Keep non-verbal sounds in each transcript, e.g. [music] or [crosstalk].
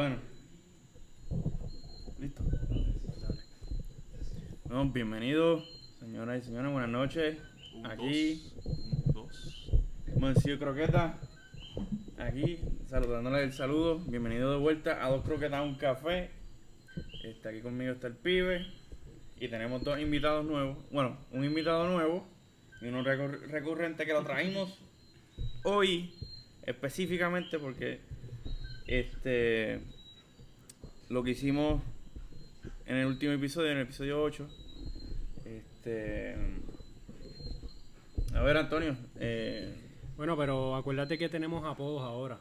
Bueno. Listo. Bueno, bienvenidos, señoras y señores, buenas noches. Un, Aquí, dos, un, dos. Croqueta. Aquí, saludándole el saludo. Bienvenido de vuelta a Dos Croquetas, un café. Este, aquí conmigo está el pibe. Y tenemos dos invitados nuevos. Bueno, un invitado nuevo y uno recur- recurrente que lo traímos hoy específicamente porque este lo que hicimos en el último episodio, en el episodio 8. Este. A ver, Antonio. Eh, Bueno, pero acuérdate que tenemos apodos ahora.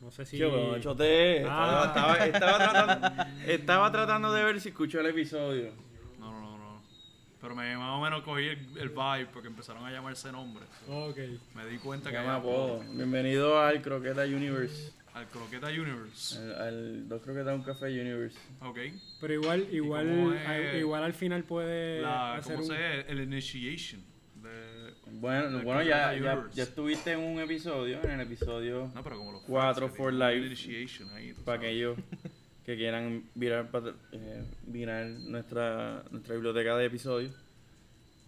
No sé si. Yo, pero chote, Ah. estaba, estaba, estaba tratando, estaba tratando de ver si escuchó el episodio. No, no, no, no. Pero me, más o menos cogí el, el vibe porque empezaron a llamarse nombres. Ok. Me di cuenta que llama había apodo. Bienvenido al Croqueta Universe. Al Croqueta Universe. Al, al Dos Croquetas Un Café Universe. Ok. Pero igual, igual, cómo es? a- igual al final puede La, hacer ¿Cómo un. se dice? El initiation. De, Bueno, bueno ya, ya, Universe. ya estuviste en un episodio, en el episodio no, pero como los Cuatro fans, for el life. Initiation ahí. tú para aquellos que quieran virar, pat- eh, virar nuestra, nuestra biblioteca de episodios.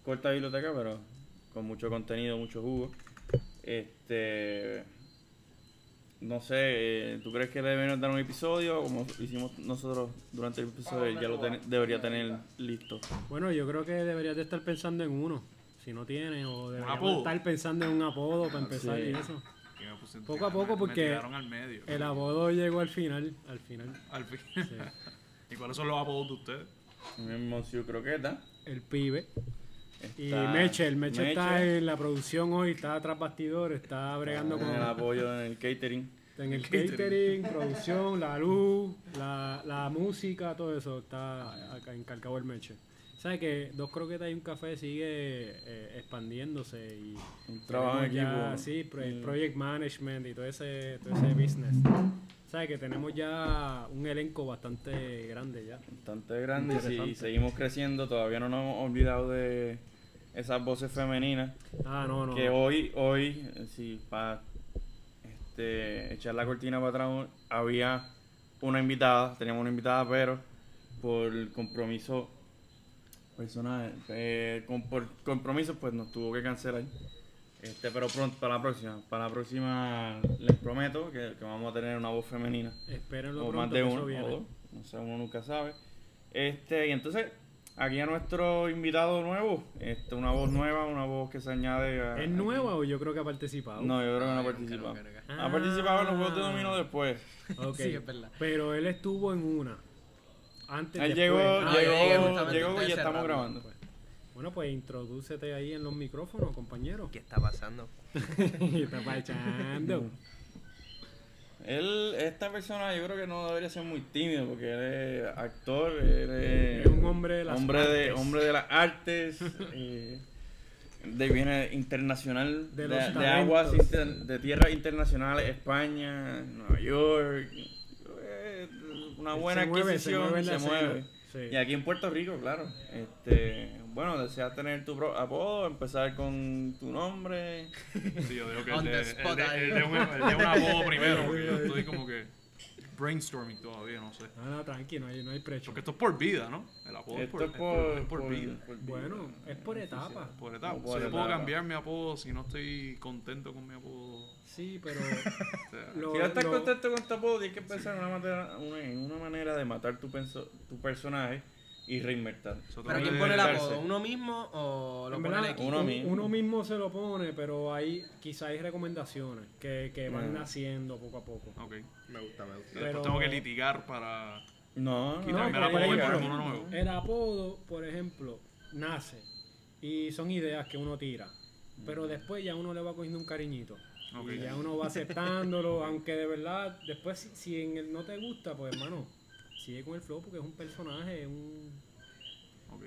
Corta biblioteca, pero con mucho contenido, mucho jugo. Este. No sé, eh, ¿tú crees que le deben dar un episodio? Como hicimos nosotros durante el episodio, ya lo ten- debería tener listo. Bueno, yo creo que deberías de estar pensando en uno. Si no tienes, o deberías estar pensando en un apodo para empezar Sí. y eso. Y Poco a poco, porque Me tiraron al medio. El apodo llegó al final. Al final. Al fin. Sí. [laughs] ¿Y cuáles son los apodos de ustedes? Monsieur Croqueta. El pibe. Y está Meche, el Meche, está en la producción hoy, está tras bastidores, está bregando con en el apoyo en el catering. en el catering. catering, [laughs] producción, la luz, la, la música, todo eso está acá encargado el Meche. ¿Sabes que Dos Croquetas y un Café sigue eh, expandiéndose y Un trabajo en equipo. sí, pro- el project management y todo ese, todo ese business. ¿Sabes que tenemos ya un elenco bastante grande ya? bastante y Interesante. seguimos creciendo. Todavía no nos hemos olvidado de esas voces femeninas. Ah, no, no. Que hoy, hoy, sí, para este, echar la cortina para atrás, había una invitada, teníamos una invitada, pero por compromiso personal, eh, con, por compromiso, pues nos tuvo que cancelar. Este, pero pronto, para la próxima, para la próxima les prometo que, que vamos a tener una voz femenina Espérenlo o pronto más de uno o dos, no sé, uno nunca sabe. Este, y entonces, aquí a nuestro invitado nuevo, este, una voz nueva, una voz que se añade a... ¿Es nueva o yo creo que ha participado? No, yo creo que no ha participado. nunca, nunca. Ha participado en los juegos de Ah. dominó después. Ok. [laughs] Sí, es verdad. Pero él estuvo en una. Antes Él después. llegó, Ah, llegó, llegó y ya estamos grabando. Pues, Bueno, pues introdúcete ahí en los micrófonos, compañero. ¿Qué está pasando? [laughs] Está pachando. [laughs] Él, esta persona yo creo que no debería ser muy tímido porque él es actor, él es, Es un hombre de las hombre de, artes. hombre de las artes, [laughs] eh, de viene internacional, De de, de aguas, de tierras internacionales, España, Nueva York, eh, una buena se mueve, se adquisición, mueve se mueve. Sí. Y aquí en Puerto Rico, claro. Este, bueno, deseas tener tu pro- apodo, empezar con tu nombre. Sí, yo digo que el de, spot el de, ahí. el de un, el de un apodo [laughs] primero, porque yo estoy como que brainstorming todavía, no sé. No, no, tranqui, no hay, no hay precho. Porque esto es por vida, ¿no? El apodo Esto es por, es por, vida. por Bueno, es por etapa. Por etapa. O sea, yo puedo cambiar mi apodo si no estoy contento con mi apodo. Sí, pero. [laughs] O sea, lo- Si no estás lo- contento con tu apodo, tienes que pensar en una, manera, una- en una manera de matar tu, penso- tu personaje y reinventar. ¿Pero quién pone el apodo? ¿Uno mismo o lo pone el equipo? Uno un- mismo. uno mismo se lo pone, pero hay quizá hay recomendaciones que, que van Bueno. naciendo poco a poco. Ok. Me gusta, me gusta. Después Pero- tengo que litigar para. No, no, Quitarme No, el por apodo y ejemplo, ponerme uno nuevo. El apodo, por ejemplo, nace y son ideas que uno tira, pero después ya uno le va cogiendo un cariñito. Ok. Y ya uno va aceptándolo, aunque de verdad, después si, si en el no te gusta, pues hermano, sigue con el flow porque es un personaje, es un... Ok.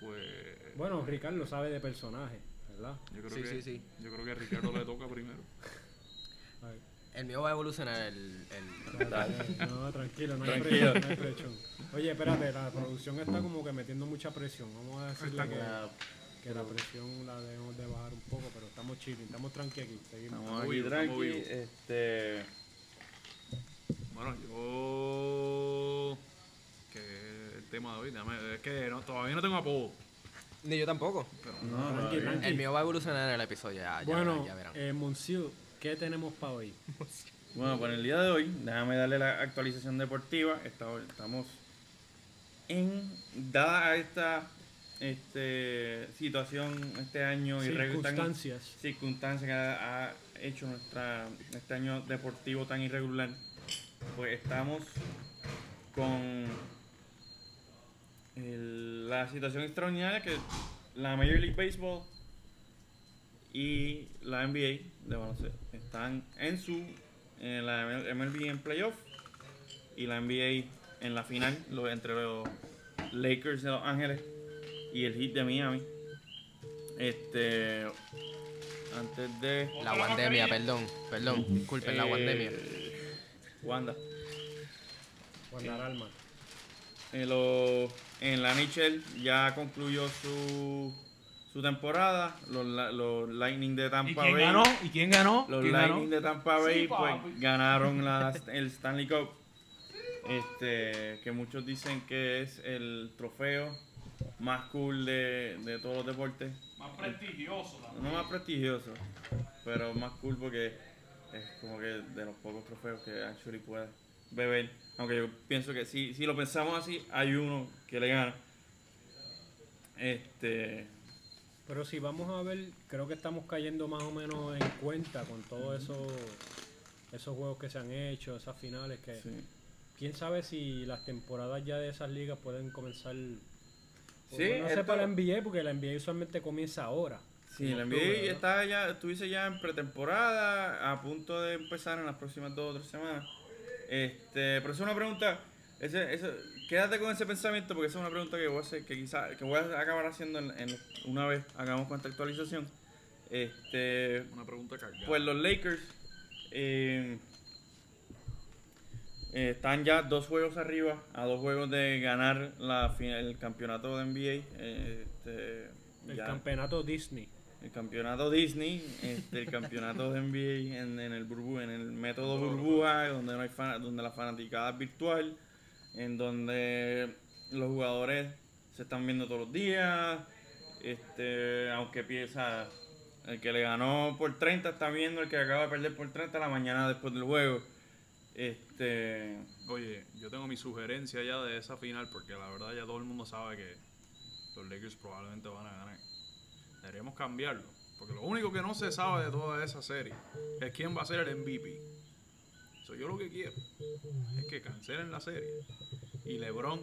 Pues. Bueno, Ricardo sabe de personaje, ¿verdad? Yo creo Sí, que, sí, sí. Yo creo que a Ricardo le toca primero. [laughs] A ver. El mío va a evolucionar el... el... Dale. No, tranquilo, no hay Tranquilo. presión, no hay presión. Oye, espérate, la producción está como que metiendo mucha presión. Vamos a decirle Está que, la presión la debemos de bajar un poco, pero estamos chilling, estamos tranqui aquí, seguimos. Estamos aquí vivo, tranqui. Este. Bueno, yo. Que el tema de hoy, déjame- es que no- todavía no tengo apodo. Ni yo tampoco. No, no, Tranqui, tranqui. El mío va a evolucionar en el episodio, ya, ya Bueno, verán, ya verán. eh, Monsieur, ¿qué tenemos para hoy? Bueno, pues en el día de hoy, déjame darle la actualización deportiva. Esta- Estamos en, dada a esta este, situación este año irregular, tan- Circunstancias. circunstancia que ha, ha hecho nuestra, este año deportivo tan irregular, pues estamos con el- la situación extraordinaria que la Major League Baseball y la NBA de baloncesto están en su en la MLB en playoff y la NBA en la final entre los Lakers de Los Ángeles y el Heat de Miami. Este antes de La pandemia, perdón, perdón, disculpen, la eh, pandemia. Wanda. Guardar alma. En, lo- en la NHL ya concluyó su, su temporada. Los, los Lightning de Tampa ¿Y quién Bay. ganó? ¿Y quién ganó? Los ¿Quién Lightning ganó? de Tampa Bay Sí, pues, ganaron la- [laughs] el Stanley Cup. Este, que muchos dicen que es el trofeo más cool de, de todos los deportes. Más prestigioso No más prestigioso, pero más cool porque es como que de los pocos trofeos que actually puedes beber. Aunque yo pienso que si, si lo pensamos así, hay uno que le gana. Este. Pero si vamos a ver, creo que estamos cayendo más o menos en cuenta con todos esos esos juegos que se han hecho, esas finales que Sí, quién sabe si las temporadas ya de esas ligas pueden comenzar Sí, no sé esto- para la NBA porque la NBA usualmente comienza ahora. Sí, octubre, NBA ¿no? está ya, estuviese ya en pretemporada, a punto de empezar en las próximas dos o tres semanas. Este, pero es una pregunta, ese, ese- quédate con ese pensamiento porque esa es una pregunta que voy a hacer, que quizá, que voy a acabar haciendo en, en- una vez hagamos con esta actualización. Este, Una pregunta cargada. pues los Lakers eh, eh, están ya dos juegos arriba, a dos juegos de ganar la final, el campeonato de NBA. eh, este, El ya- campeonato Disney. El campeonato Disney, este, el campeonato de NBA en, en el burbu, en el método burbuja, donde no hay fan- donde la fanaticada es virtual, en donde los jugadores se están viendo todos los días, este, aunque piensa el que le ganó por 30 está viendo el que acaba de perder por 30 la mañana después del juego. Este, Oye, yo tengo mi sugerencia ya de esa final porque la verdad ya todo el mundo sabe que los Lakers probablemente van a ganar. Deberíamos cambiarlo. Porque lo único que no se sabe de toda esa serie es quién va a ser el MVP. So, yo lo que quiero es que cancelen la serie y LeBron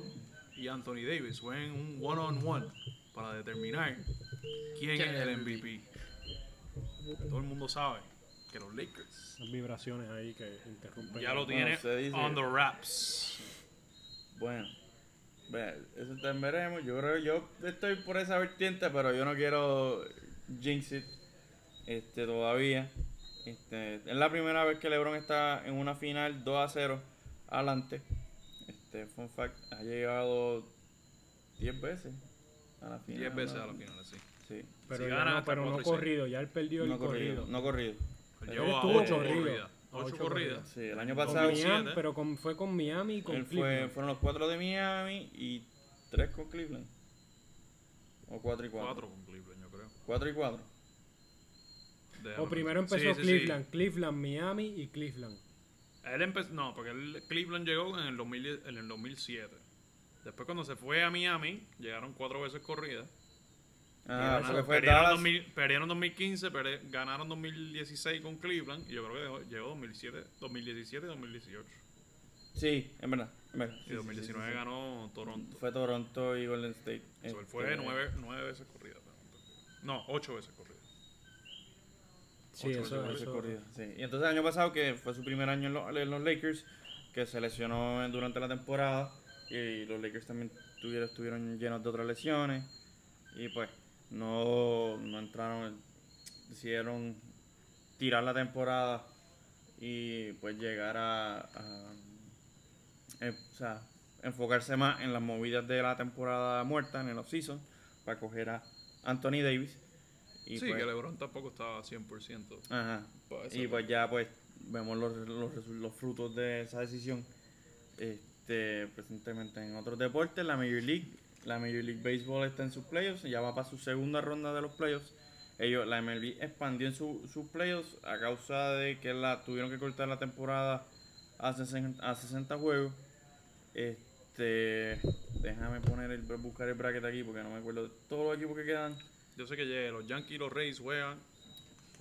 y Anthony Davis jueguen un one-on-one para determinar quién ¿Quién es el MVP. Todo el mundo sabe que los Lakers Las vibraciones ahí que interrumpen. ya lo dice- on the wraps. Bueno, ve, eso también veremos. Yo creo yo estoy por esa vertiente, pero yo no quiero jinx it este, todavía. Este, es la primera vez que LeBron está en una final 2 a 0 adelante. Este, fun fact, ha llegado 10 veces a la final. 10 veces a la final, sí. Sí, Pero, Si ya gana no, pero no corrido, ya él perdió no el corrido, corrido. no corrido. Él Él llevó a estuvo 8 corrido. Corridas. A 8 ocho corridas. Sí, el año Con pasado Miami, Miami, pero con- fue con Miami y con él fue, Cleveland. fueron los 4 de Miami y 3 con Cleveland. O 4 y 4. 4 con Cleveland, yo creo. 4 y 4. O primero empezó Sí, sí, sí. Cleveland, Cleveland, Miami y Cleveland. Él empezó, no, porque él- Cleveland llegó en el, 2010 en el 2007. Después cuando se fue a Miami, llegaron cuatro veces corridas. Ah, Ganaron- eso que fue perdieron, Dallas. 2000 perdieron 2015, perde- ganaron 2016 con Cleveland y yo creo que dejó- llegó 2007, 2017 y 2018. Sí, en verdad. en verdad. Sí, Y sí, 2019 sí, ganó Toronto. Fue Toronto y Golden State. Él fue Este, nueve, nueve veces corrida. No, ocho veces corrida. Sí, Ocho eso, veces eso- corrido, sí. Y entonces el año pasado, que fue su primer año en los, en los Lakers, que se lesionó durante la temporada. Y los Lakers también tuvieron, estuvieron llenos de otras lesiones. Y pues no, no entraron, decidieron tirar la temporada y pues llegar a, a- eh, o sea, enfocarse más en las movidas de la temporada muerta, en el off-season, para coger a Anthony Davis. Y sí, pues, que LeBron tampoco estaba 100%. Ajá. Puede Y pues ya pues vemos los, los, los frutos de esa decisión. Este, presentemente en otros deportes, la Major League, la Major League Baseball está en sus playoffs, ya va para su segunda ronda de los playoffs. Ellos, la MLB expandió en su- sus playoffs a causa de que la tuvieron que cortar la temporada a 60, a 60 juegos. Este, déjame poner el buscar el bracket aquí porque no me acuerdo de todos los equipos que quedan. Yo sé que los Yankees y los Rays juegan.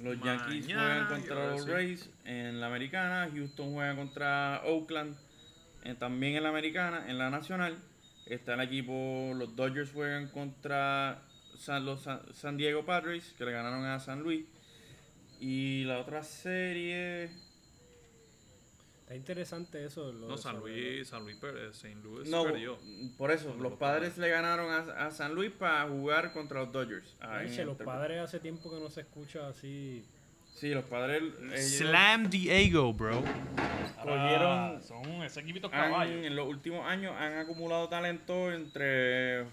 Los Mañana, Yankees juegan contra los. Rays en la americana, Houston juega contra Oakland eh, también en la americana, en la nacional. Está el equipo, los Dodgers juegan contra San, los San, San Diego Padres, que le ganaron a San Luis. Y la otra serie... Está interesante eso. lo No, San Luis, San Luis, per- St. Louis No, perdió. por eso, los los padres le ganaron a, a San Luis para jugar contra los Dodgers. Eche, el los padres hace tiempo que no se escucha así. Sí, los padres ellos Slam Diego, bro. cogieron... son ese equipito han- en los últimos años han acumulado talento entre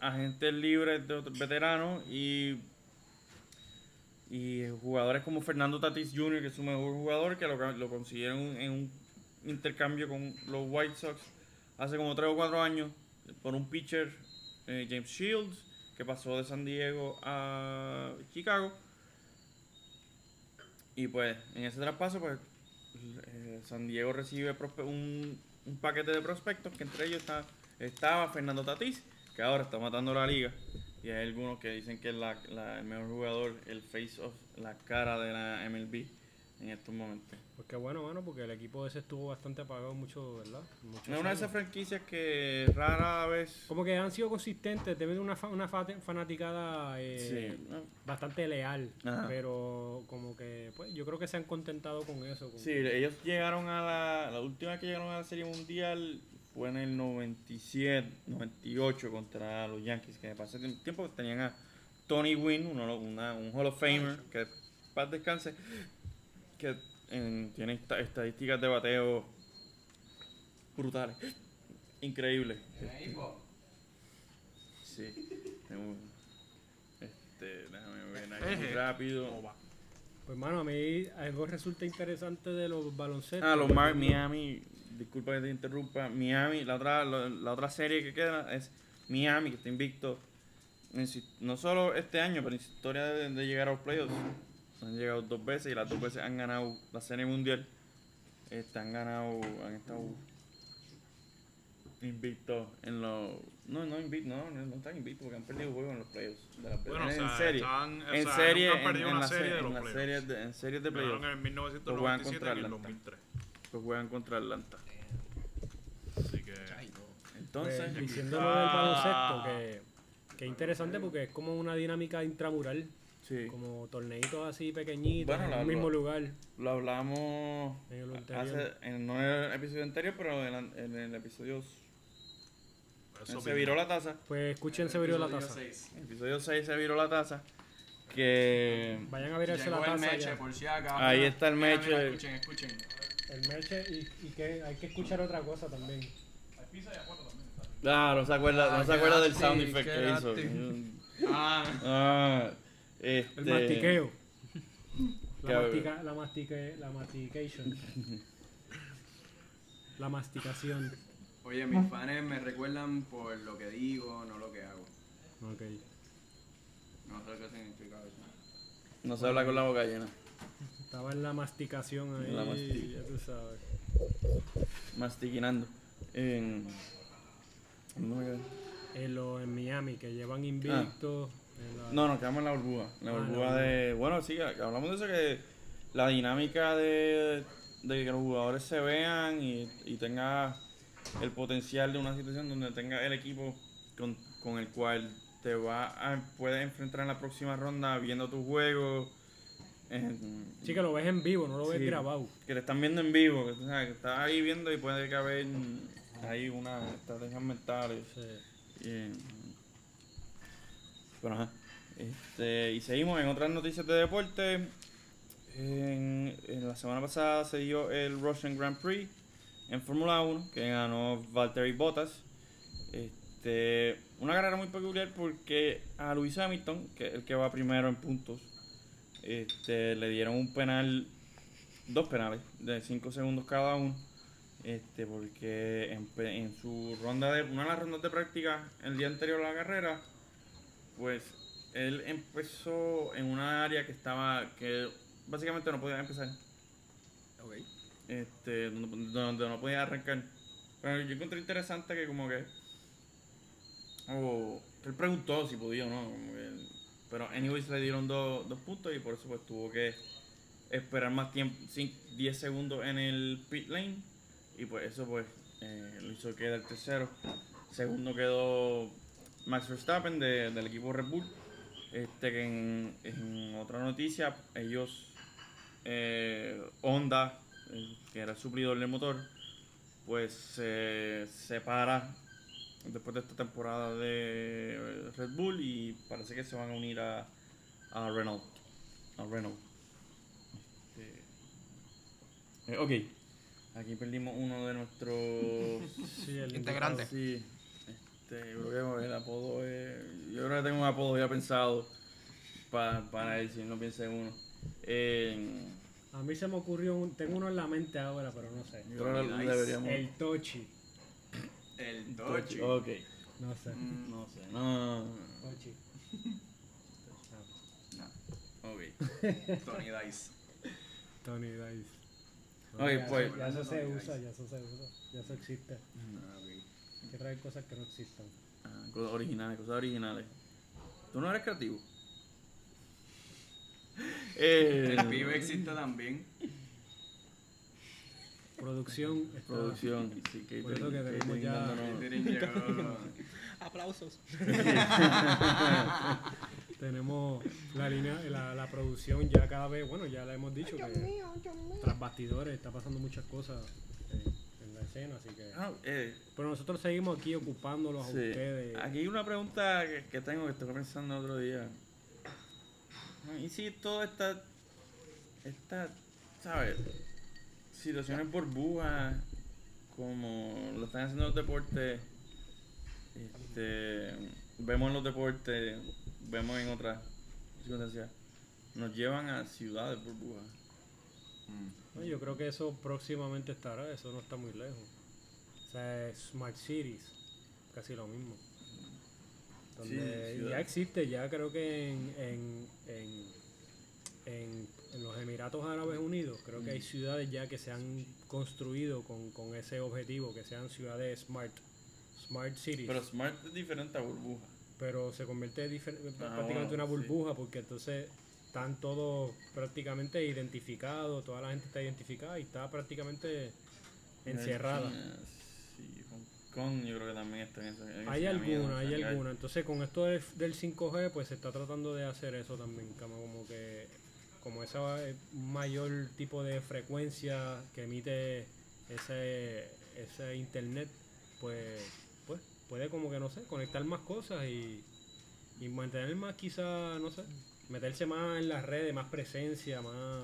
agentes libres de otros veteranos y y jugadores como Fernando Tatis Jr., que es su mejor jugador, que lo, lo consiguieron en un intercambio con los White Sox hace como 3 o 4 años por un pitcher, eh, James Shields, que pasó de San Diego a Chicago. Y pues en ese traspaso, pues eh, San Diego recibe un, un paquete de prospectos que entre ellos está, estaba Fernando Tatis, que ahora está matando la liga. Y hay algunos que dicen que es la, la- el mejor jugador, el face of, la cara de la MLB en estos momentos. Pues qué bueno, mano, porque el equipo ese estuvo bastante apagado mucho, ¿verdad? Muchos Es una de esas franquicias que rara vez... Como que han sido consistentes, deben una, fa- una fa- fanaticada eh, Sí, bastante leal, Ajá. pero como que, pues yo creo que se han contentado con eso. con- Sí, ellos llegaron a la... La última vez que llegaron a la Serie Mundial fue en el 97, 98 contra los Yankees, que pasé tiempo tenían a Tony Wynn, uno, una- un Hall of Famer, que paz descanse, que en- tiene esta- estadísticas de bateo brutales, increíbles. Sí, tengo- este, déjame ver aquí rápido. Pues mano, a mí algo resulta interesante de los baloncetos. Ah, los Mar Miami, disculpa que te interrumpa, Miami, la otra, la, la otra serie que queda es Miami, que está invicto, en no solo este año, pero en su historia de, de llegar a los playoffs. Han llegado dos veces y las dos veces han ganado la serie mundial. Este, han ganado, han estado invictos en los... No, no invictos, no, no, no están invictos porque han perdido juegos en los playoffs. De Bueno, o en, serie. o en sea, serie, nunca han en, perdido en una serie se- de los en las playoffs. series de, en series de playoffs. en el Pues juegan 1997 contra y en el Atlanta. 2003. Pues juegan contra Atlanta. Así que. Entonces, Pues, diciendo lo del baloncesto, que, que interesante porque es como una dinámica intramural, sí. como torneitos así pequeñitos Bueno, en la- el mismo lo- lugar. Lo hablamos En el hace, en, no en el episodio anterior, pero en, la- en el episodio Eso se viró la taza. Pues escuchen se viró la taza. En el episodio 6 se viró la taza. Que Vayan a virarse la Llegó el taza meche, por si acaso. Ahí está el Mira, meche. mira, escuchen, escuchen. El merche y, y que hay que escuchar otra cosa también. Claro, no se acuerda, Ah, no se acuerda del sound effect que hizo. Ah, Ah, este, El mastiqueo. Que- [laughs] La, mastica, la, mastique, la mastication. La masticación. oye, mis fans me recuerdan por lo que digo, no lo que hago. Ok. No sé qué significa eso. No se habla con la boca llena. Estaba en la masticación ahí. En la mastica. ya tú sabes. Mastiquinando. En, ¿dónde me quedé? En, lo, en Miami, que llevan invictos. en la- No, nos quedamos en la burbuja. La Ah, burbuja de. Bueno, sí, hablamos de eso que la dinámica de, de que los jugadores se vean y, y tenga el potencial de una situación donde tenga el equipo con, con el cual te va a puedes enfrentar en la próxima ronda viendo tu juego. en- Sí, que lo ves en vivo, no lo ves Sí. grabado. que le están viendo en vivo, que, o sea, que estás ahí viendo y puede que haber ahí unas estrategias mentales. Sí. Y, bueno. Este, y seguimos en otras noticias de deporte. En, la semana pasada se dio el Russian Grand Prix en Fórmula 1, que ganó Valtteri Bottas. Este, una carrera muy peculiar porque a Luis Hamilton, que es el que va primero en puntos, este, le dieron un penal, dos penales de 5 segundos cada uno. Este, porque en, en su ronda de, una de las rondas de práctica el día anterior a la carrera, pues él empezó en una área que estaba, que básicamente no podía empezar Ok. este, donde, donde no podía arrancar. Pero yo encontré interesante que como que... O que él preguntó si podía o no. como que- pero anyways le dieron dos, dos puntos y por eso pues tuvo que esperar más tiempo, 10 segundos en el pit lane. Y pues eso pues eh, lo hizo quedar tercero. Segundo quedó Max Verstappen de- del equipo Red Bull. Este que en, en otra noticia ellos eh, Honda, eh, que era el suplidor del motor, pues se separa después de esta temporada de Red Bull y parece que se van a unir a, a Renault. A Renault. Este, eh, ok, aquí perdimos uno de nuestros [laughs] Sí, el Integrante. Sí, este, yo creo que el apodo es. Yo creo que tengo un apodo ya pensado pa- para él, si no piensa en uno. Eh, A mí se me ocurrió, un, tengo uno en la mente ahora, pero no sé. yo creo que deberíamos. El Tochi. El Dochi. Ok, No sé. Mm, no sé, no. Tochi. no, Ok. [laughs] Tony Dice. Tony Dice. Ok, ya, pues. ya eso se usa, Dice. ya eso se usa. Ya eso existe. Que traer cosas que no existan. Ah, cosas originales, cosas originales. ¿Tú no eres creativo? [laughs] Eh, El pibe existe también. Producción. está- Producción, sí, que Por eso que tenemos ya-. [laughs] Aplausos. [laughs] Tenemos la línea, la, la producción ya cada vez, bueno, ya la hemos dicho que tras bastidores está pasando muchas cosas eh, escena, así que. Ah, eh, Pero nosotros seguimos aquí ocupándolos a ustedes. Aquí hay una pregunta que, que tengo que estuve pensando el otro día. ¿Y si toda esta, esta, ¿sabes? Situaciones burbujas, como lo están haciendo los deportes, este, vemos en los deportes, vemos en otras circunstancias, nos llevan a ciudades burbujas. No, yo creo que eso próximamente estará, eso no está muy lejos. O sea, Smart Cities, casi lo mismo. Donde Sí, ya existe, ya creo que en, en, en, en- en los Emiratos Árabes Unidos, creo que hay ciudades ya que se han construido con, con ese objetivo, que sean ciudades smart, smart cities. Pero Smart es diferente a burbuja. pero se convierte Ah, prácticamente en bueno, una sí. burbuja porque entonces están todos prácticamente identificados, toda la gente está identificada y está prácticamente encerrada. Sí, Hong Kong yo creo que también está en esa- en Hay esa alguna, hay alguna. Entonces con esto del, del 5G pues se está tratando de hacer eso también, como, como que como ese mayor tipo de frecuencia que emite ese, ese internet, pues, pues puede como que no sé, conectar más cosas y, y mantener más quizá, no sé, meterse más en las redes, más presencia, más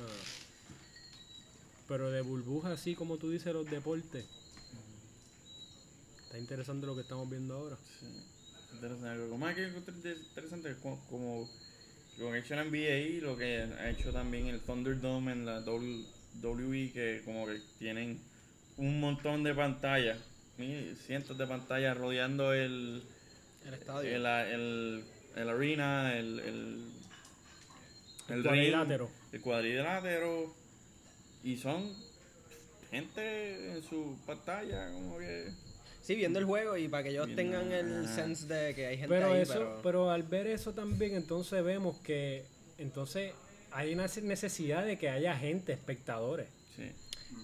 pero de burbuja así como tú dices los deportes. Está interesante lo que estamos viendo ahora. Sí, interesante. Algo más que interesante es como, como lo que ha hecho la NBA, lo que ha hecho también el Thunderdome en la WWE, que como que tienen un montón de pantallas, cientos de pantallas rodeando el, El estadio. el, el, el arena, el, el, El ring, cuadrilátero. el cuadrilátero, y son gente en su pantalla, como que... Sí, viendo el juego y para que ellos tengan el sense de que hay gente Pero ahí, eso, pero... pero... al ver eso también, entonces vemos que entonces hay una necesidad de que haya gente, espectadores. Sí.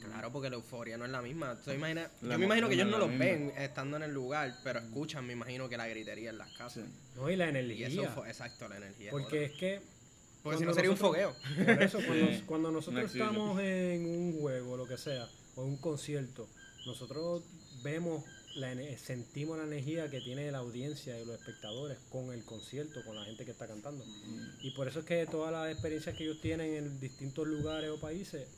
Claro, porque la euforia no es la misma. Imagina- La yo me imagino que ellos no los ven estando en el lugar, pero escuchan, me imagino que la gritería en las casas. sí. ¿no? Y la Y energía. eso fue exacto, la energía. porque es que Porque si cuando no sería un nosotros- fogueo. [laughs] Por eso, cuando, Sí, cuando una nosotros estamos en un juego, lo que sea, o en un concierto, nosotros vemos, la, sentimos la energía que tiene la audiencia y los espectadores con el concierto, con la gente que está cantando. Y por eso es que todas las experiencias que ellos tienen en distintos lugares o países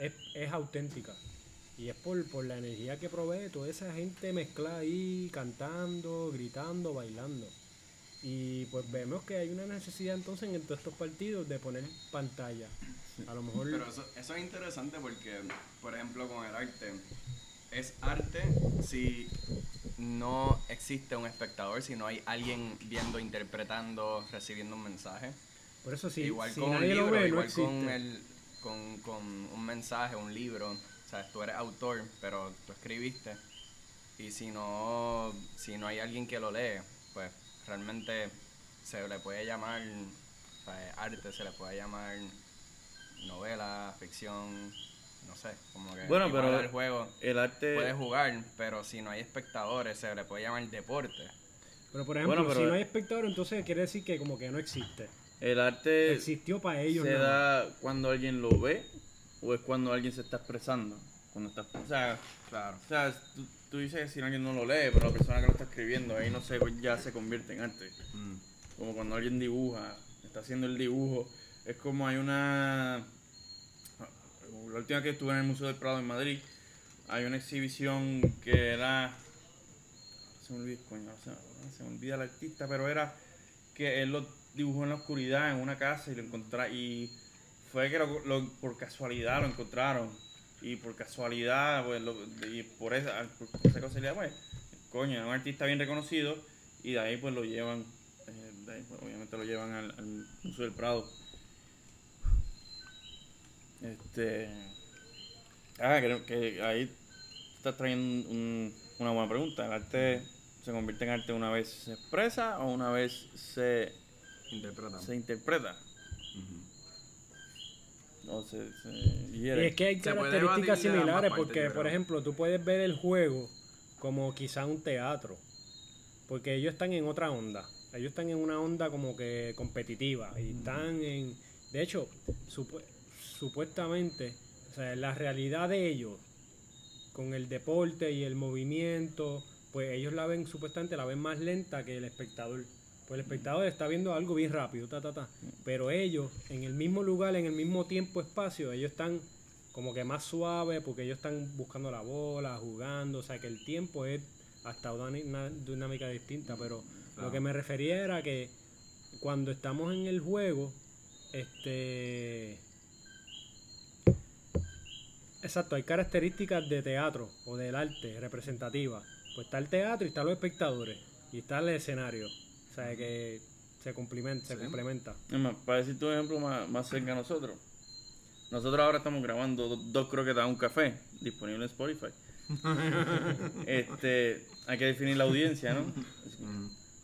es, es auténtica. Y es por, por la energía que provee toda esa gente mezclada ahí, cantando, gritando, bailando. Y pues vemos que hay una necesidad entonces en todos estos partidos de poner pantalla. A lo mejor... Pero eso, eso es interesante porque, por ejemplo, con el arte, es arte si no existe un espectador, si no hay alguien viendo, interpretando, recibiendo un mensaje. por eso sí, igual si con un libro, ve, igual con, el, con, con un mensaje, un libro. O sea, tú eres autor, pero tú escribiste. Y si no, si no hay alguien que lo lee, pues realmente se le puede llamar o sea, arte, se le puede llamar novela, ficción, no sé, como que Bueno, igual pero al juego El arte. puedes jugar, pero si no hay espectadores, se le puede llamar deporte. Pero por ejemplo, Bueno, pero- si no hay espectador, entonces quiere decir que como que no existe. El arte Existió para ellos. se más. da cuando alguien lo ve o es cuando alguien se está expresando. Cuando está, o sea, Claro. o sea tú, tú dices que si alguien no lo lee, pero la persona que lo está escribiendo ahí no sé, ya se convierte en arte. Mm. Como cuando alguien dibuja, está haciendo el dibujo. Es como hay una. La última que estuve en el Museo del Prado en Madrid, hay una exhibición que era. Se me olvida, coño, se, me- se me olvida el artista, pero era que él lo dibujó en la oscuridad en una casa y lo encontraron. Y fue que lo- lo- por casualidad lo encontraron. Y por casualidad, pues, lo- y por esa, por esa casualidad, pues, coño, es un artista bien reconocido y de ahí pues lo llevan, eh, de ahí, pues, obviamente lo llevan al, al Museo del Prado. Este, ah, creo que ahí estás trayendo un- una buena pregunta. ¿El arte se convierte en arte una vez se expresa o una vez se, Interpretando. se interpreta? O se Y es que hay características similares porque, por ejemplo, tú puedes ver el juego como quizá un teatro. Porque ellos están en otra onda. Ellos están en una onda como que competitiva. Y están en... De hecho, supu- supuestamente, o sea, la realidad de ellos con el deporte y el movimiento, pues ellos la ven supuestamente la ven más lenta que el espectador. Pues el espectador está viendo algo bien rápido, ta, ta, ta. Pero ellos, en el mismo lugar, en el mismo tiempo, espacio, ellos están como que más suaves porque ellos están buscando la bola, jugando. O sea, que el tiempo es hasta una dinámica distinta. Pero lo que me refería era que cuando estamos en el juego, este... Exacto, hay características de teatro o del arte representativa. Pues está el teatro y están los espectadores y está el escenario. Sea que se complementa. Se Sí. complementa. Es más, para decirte un ejemplo más, más cerca a nosotros. Nosotros ahora estamos grabando do- dos croquetas a un café, disponible en Spotify. [laughs] este, hay que definir la audiencia, ¿no?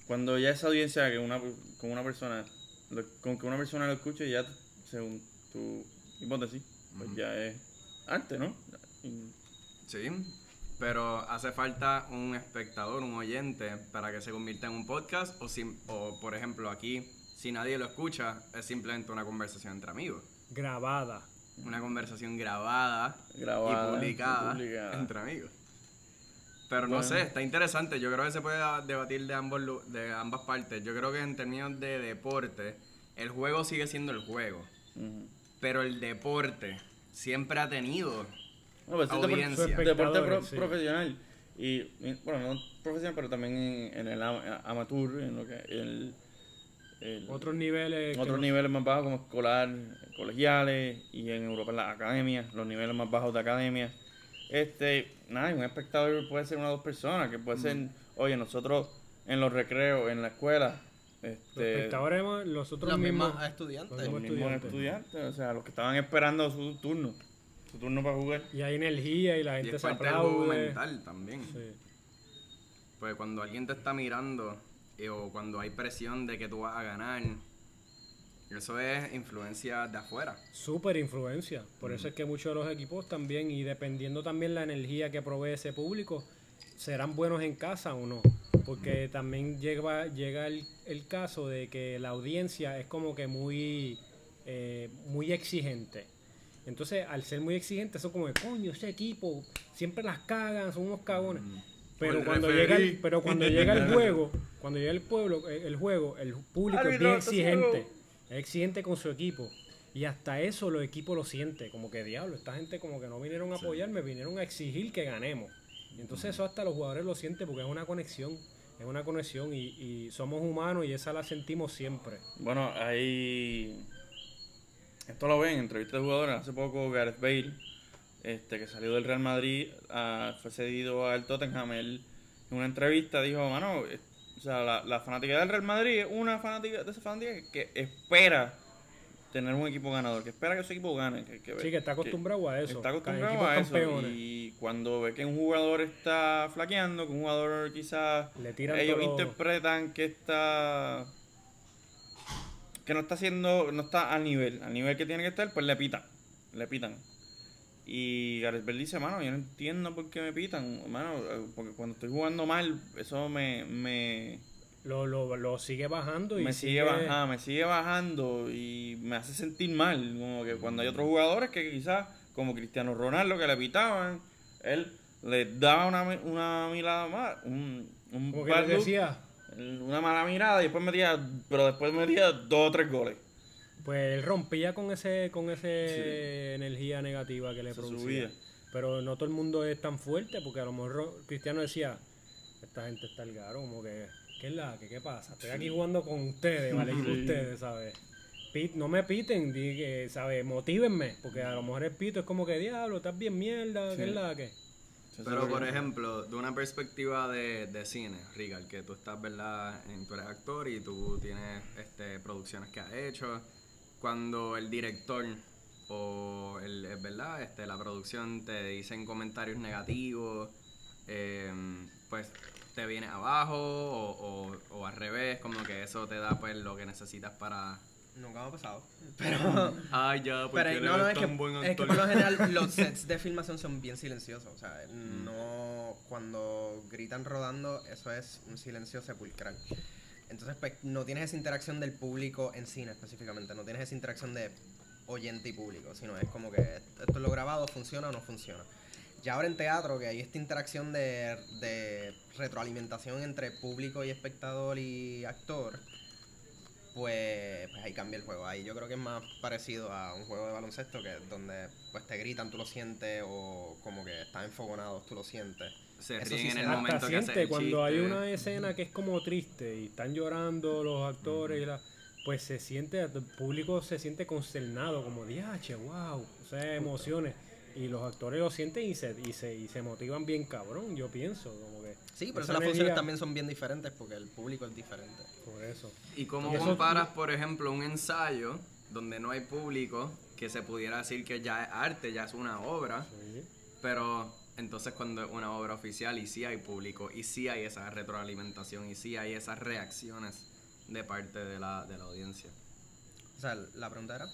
Cuando ya esa audiencia que una, con una persona, lo- con que una persona lo escuche, ya según tu hipótesis, pues ya es arte, ¿no? Y- Sí, pero hace falta un espectador, un oyente, para que se convierta en un podcast o, o por ejemplo, aquí, si nadie lo escucha, es simplemente una conversación entre amigos. Grabada. Una conversación grabada, Grabada y publicada, y publicada. entre amigos. Pero no sé, está interesante. Yo creo que se puede debatir de, ambos, de ambas partes. Yo creo que en términos de deporte, el juego sigue siendo el juego. Pero el deporte siempre ha tenido Pues es Audiencia. deporte, deporte pro- Espectadores, sí. profesional. Y, bueno, no profesional, pero también en, en el ama- amateur, en lo que el, el- Otros niveles. otros niveles más bajos como escolar, colegiales y en Europa en las academias, los niveles más bajos de academias. Este, nada, un espectador puede ser una o dos personas, que puede ser, oye, nosotros en los recreos, en la escuela, Los este, espectadores, nosotros Los mismos. mismos estudiantes. Los los mismos mismos estudiantes. estudiantes, o sea, los que estaban esperando su turno, turno para jugar. Y hay energía y la y gente es se parte del aplaude. mental también. Sí. Pues cuando alguien te está mirando eh, o cuando hay presión de que tú vas a ganar, eso es influencia de afuera. Súper influencia. Por eso es que muchos de los equipos también, y dependiendo también la energía que provee ese público, serán buenos en casa o no. Porque también llega, llega el, el caso de que la audiencia es como que muy, eh, muy exigente. Entonces, al ser muy exigente, son como de coño, ese equipo siempre las cagan, son unos cagones. Pero el cuando, referí. llega el, pero cuando llega el juego, cuando llega el pueblo, el, el juego, el público es bien exigente. Es exigente con su equipo. Y hasta eso los equipos lo sienten, como que diablo, esta gente como que no vinieron a apoyarme, vinieron a exigir que ganemos. Y entonces eso hasta los jugadores lo sienten porque es una conexión, es una conexión y, y somos humanos y esa la sentimos siempre. Bueno, ahí. Esto lo ven en entrevistas de jugadores. Hace poco Gareth Bale, este, que salió del Real Madrid, ah, fue cedido al Tottenham. Él, en una entrevista, dijo: Mano, o sea, la, la fanática del Real Madrid es una fanática de esa fanática que espera tener un equipo ganador, que espera que su equipo gane. Que, que- Sí, que está acostumbrado a eso. Está acostumbrado a eso. campeones. Y cuando ve que un jugador está flaqueando, que un jugador quizás Le tiran ellos todo- interpretan que está que no está haciendo, no está al nivel, al nivel que tiene que estar, pues le pitan, le pitan. Y Gareth Bale dice, mano, yo no entiendo por qué me pitan, mano, porque cuando estoy jugando mal, eso me, me, Lo, lo, lo sigue bajando y me sigue bajando, me sigue bajando y me hace sentir mal. Como que cuando hay otros jugadores que quizás, como Cristiano Ronaldo, que le pitaban, él le daba una, una mirada más, un, un Como que les decía, una mala mirada y después metía, pero después metía dos o tres goles. pues él rompía con ese con ese energía negativa que le Se producía. subía. Pero no todo el mundo es tan fuerte porque a lo mejor Cristiano decía, esta gente está al garo, como que, ¿qué es la que qué pasa? Estoy aquí jugando con ustedes, ¿vale? Con ustedes, ¿sabes? Pit- no me piten, ¿sabes? Motívenme, porque a lo mejor el pito es como que, diablo, estás bien mierda, ¿qué es la que? Pero por ejemplo, de una perspectiva de, de cine, Rigal, que tú estás, ¿verdad? En, tú eres actor y tú tienes este, producciones que has hecho. Cuando el director o el, verdad, este, la producción te dicen comentarios negativos, em, pues te viene abajo o, o, o al revés, como que eso te da pues lo que necesitas para... Nunca me ha pasado. [laughs] Pero. Ay, ya, porque Pero no, no, es que, tan buen es que por lo general [laughs] los sets de filmación son bien silenciosos. O sea, no. Cuando gritan rodando, eso es un silencio sepulcral. Entonces, pues, no tienes esa interacción del público en cine específicamente. No tienes esa interacción de oyente y público. Sino es como que esto es lo grabado, funciona o no funciona. Ya ahora en teatro, que hay esta interacción de, de retroalimentación entre público y espectador y actor, pues, pues ahí cambia el juego. Ahí yo creo que es más parecido a un juego de baloncesto que donde pues te gritan, tú lo sientes, o como que están enfogonados, tú lo sientes. Se Eso ríen sí en se el da. Hasta momento que siente el cuando hay una escena que es como triste y están llorando los actores y la, pues se siente el público se siente consternado como diache wow o sea emociones y los actores lo sienten y se y se, y se motivan bien cabrón yo pienso como Sí, pero esa las funciones también son bien diferentes porque el público es diferente. por eso ¿Y cómo Y comparas, por ejemplo, un ensayo donde no hay público, que se pudiera decir que ya es arte, ya es una obra, sí. pero entonces cuando es una obra oficial y sí hay público, y sí hay esa retroalimentación, y sí hay esas reacciones de parte de la, de la audiencia? O sea, la pregunta era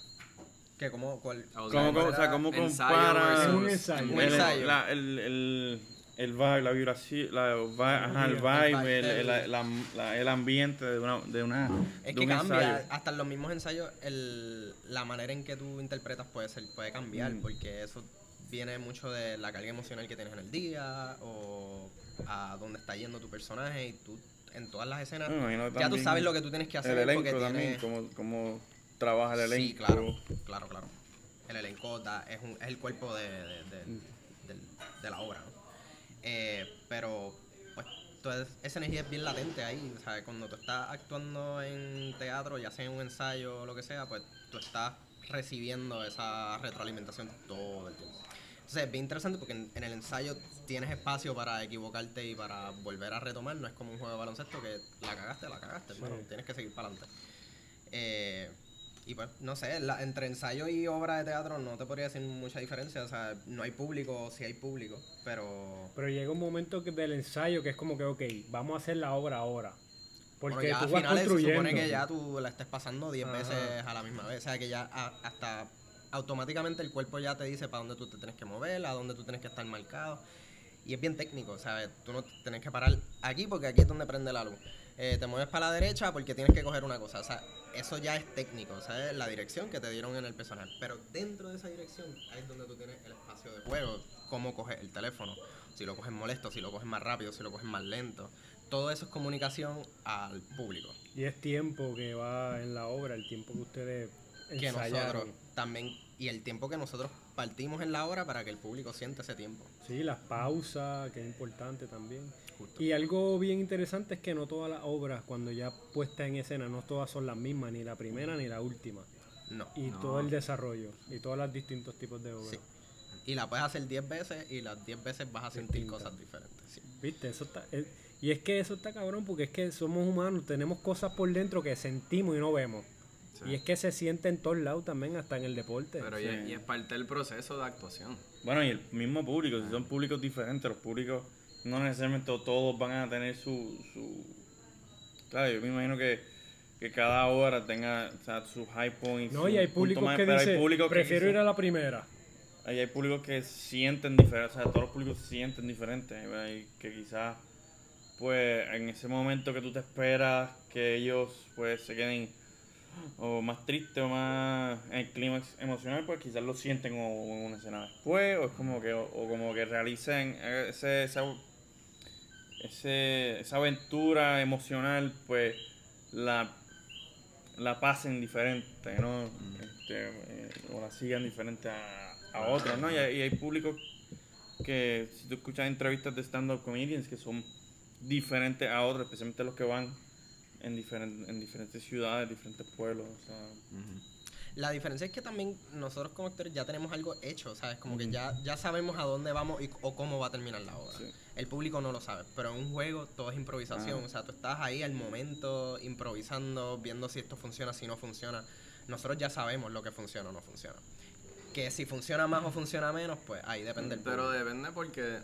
que cómo cuál ¿Cómo, sea, cómo- o sea, cómo ensayo compara versus- Un ensayo. Un el, ensayo. la- el, el, el vibe, la vibración, la, vibe, ajá, el vibe, el, el, del- la- la- el ambiente de una, de una Es de que un cambia, ensayo. hasta en los mismos ensayos, el, la manera en que tú interpretas puede ser, puede cambiar, Mm. porque eso viene mucho de la carga emocional que tienes en el día, o a dónde está yendo tu personaje, y tú en todas las escenas, ya tú sabes lo que tú tienes que hacer El elenco porque también, tienes- cómo, cómo trabaja el elenco. Sí, claro, claro, claro. El elenco da- es, un- es el cuerpo de, de- de la obra, ¿no? Eh, pero, pues, toda esa energía es bien latente ahí, ¿sabes? Cuando tú estás actuando en teatro, ya sea en un ensayo o lo que sea, pues tú estás recibiendo esa retroalimentación todo el tiempo. Entonces es bien interesante porque en, en el ensayo tienes espacio para equivocarte y para volver a retomar. No es como un juego de baloncesto que la cagaste, la cagaste, hermano. Tienes que seguir para adelante. Eh, y pues, no sé, la- entre ensayo y obra de teatro no te podría decir mucha diferencia. O sea, no hay público, sí hay público, pero... pero llega un momento que del ensayo que es como que ok vamos a hacer la obra ahora porque Bueno, ya tú al vas final se construyendo supone que ya tú la estés pasando 10 Ajá. veces a la misma vez. O sea, que ya a- hasta automáticamente el cuerpo ya te dice para dónde tú te tienes que mover, a dónde tú tienes que estar marcado. Y es bien técnico, ¿sabes? Tú no tienes que parar aquí porque aquí es donde prende la luz. Eh, te mueves para la derecha porque tienes que coger una cosa. O sea, eso ya es técnico, ¿sabes? La dirección que te dieron en el personal. Pero dentro de esa dirección ahí es donde tú tienes el espacio de juego. Cómo coges el teléfono. Si lo coges molesto, si lo coges más rápido, si lo coges más lento. Todo eso es comunicación al público. y es tiempo que va en la obra el tiempo que ustedes que ensayaron. nosotros también y el tiempo que nosotros partimos en la hora para que el público sienta ese tiempo. Sí, las pausas, que es importante también. Justo. Y algo bien interesante es que no todas las obras, cuando ya puestas en escena, no todas son las mismas, ni la primera ni la última. No. Y No. todo el desarrollo, y todos los distintos tipos de obras. Sí. Y la puedes hacer 10 veces y las 10 veces vas a sentir cosas diferentes. sí. ¿Viste? Eso está, es- y es que eso está cabrón porque es que somos humanos, tenemos cosas por dentro que sentimos y no vemos. Sí. Y es que se siente en todos lados también, hasta en el deporte. Pero y, es, y es parte del proceso de actuación. Bueno, y el mismo público, si son públicos diferentes, los públicos no necesariamente todos van a tener su... su... Claro, yo me imagino que, que cada hora tenga o sea, sus high points. no, y hay públicos que dicen, prefiero ir a la primera. Ahí hay públicos que sienten diferente, o sea, todos los públicos sienten diferente. Hay que quizás, pues, en ese momento que tú te esperas que ellos, pues, se queden o más tristes o más en el clímax emocional, pues quizás lo sienten o en una escena después, o es como que, o, o como que realicen ese, esa, ese- esa aventura emocional, pues, la la pasen diferente, ¿no? Este, eh, o la sigan diferente a, a otros, ¿no? Y hay, y hay públicos que, si tú escuchas entrevistas de stand-up comedians, que son diferentes a otros, especialmente los que van en, diferen- en diferentes ciudades, diferentes pueblos, o sea... La diferencia es que también nosotros como actores ya tenemos algo hecho, ¿sabes? Como que ya, ya sabemos a dónde vamos y, o cómo va a terminar la obra. Sí. El público no lo sabe, pero en un juego todo es improvisación. Ajá. O sea, tú estás ahí al momento improvisando, viendo si esto funciona, si no funciona. Nosotros ya sabemos lo que funciona o no funciona. Que si funciona más o funciona menos, pues ahí depende del Pero público. depende porque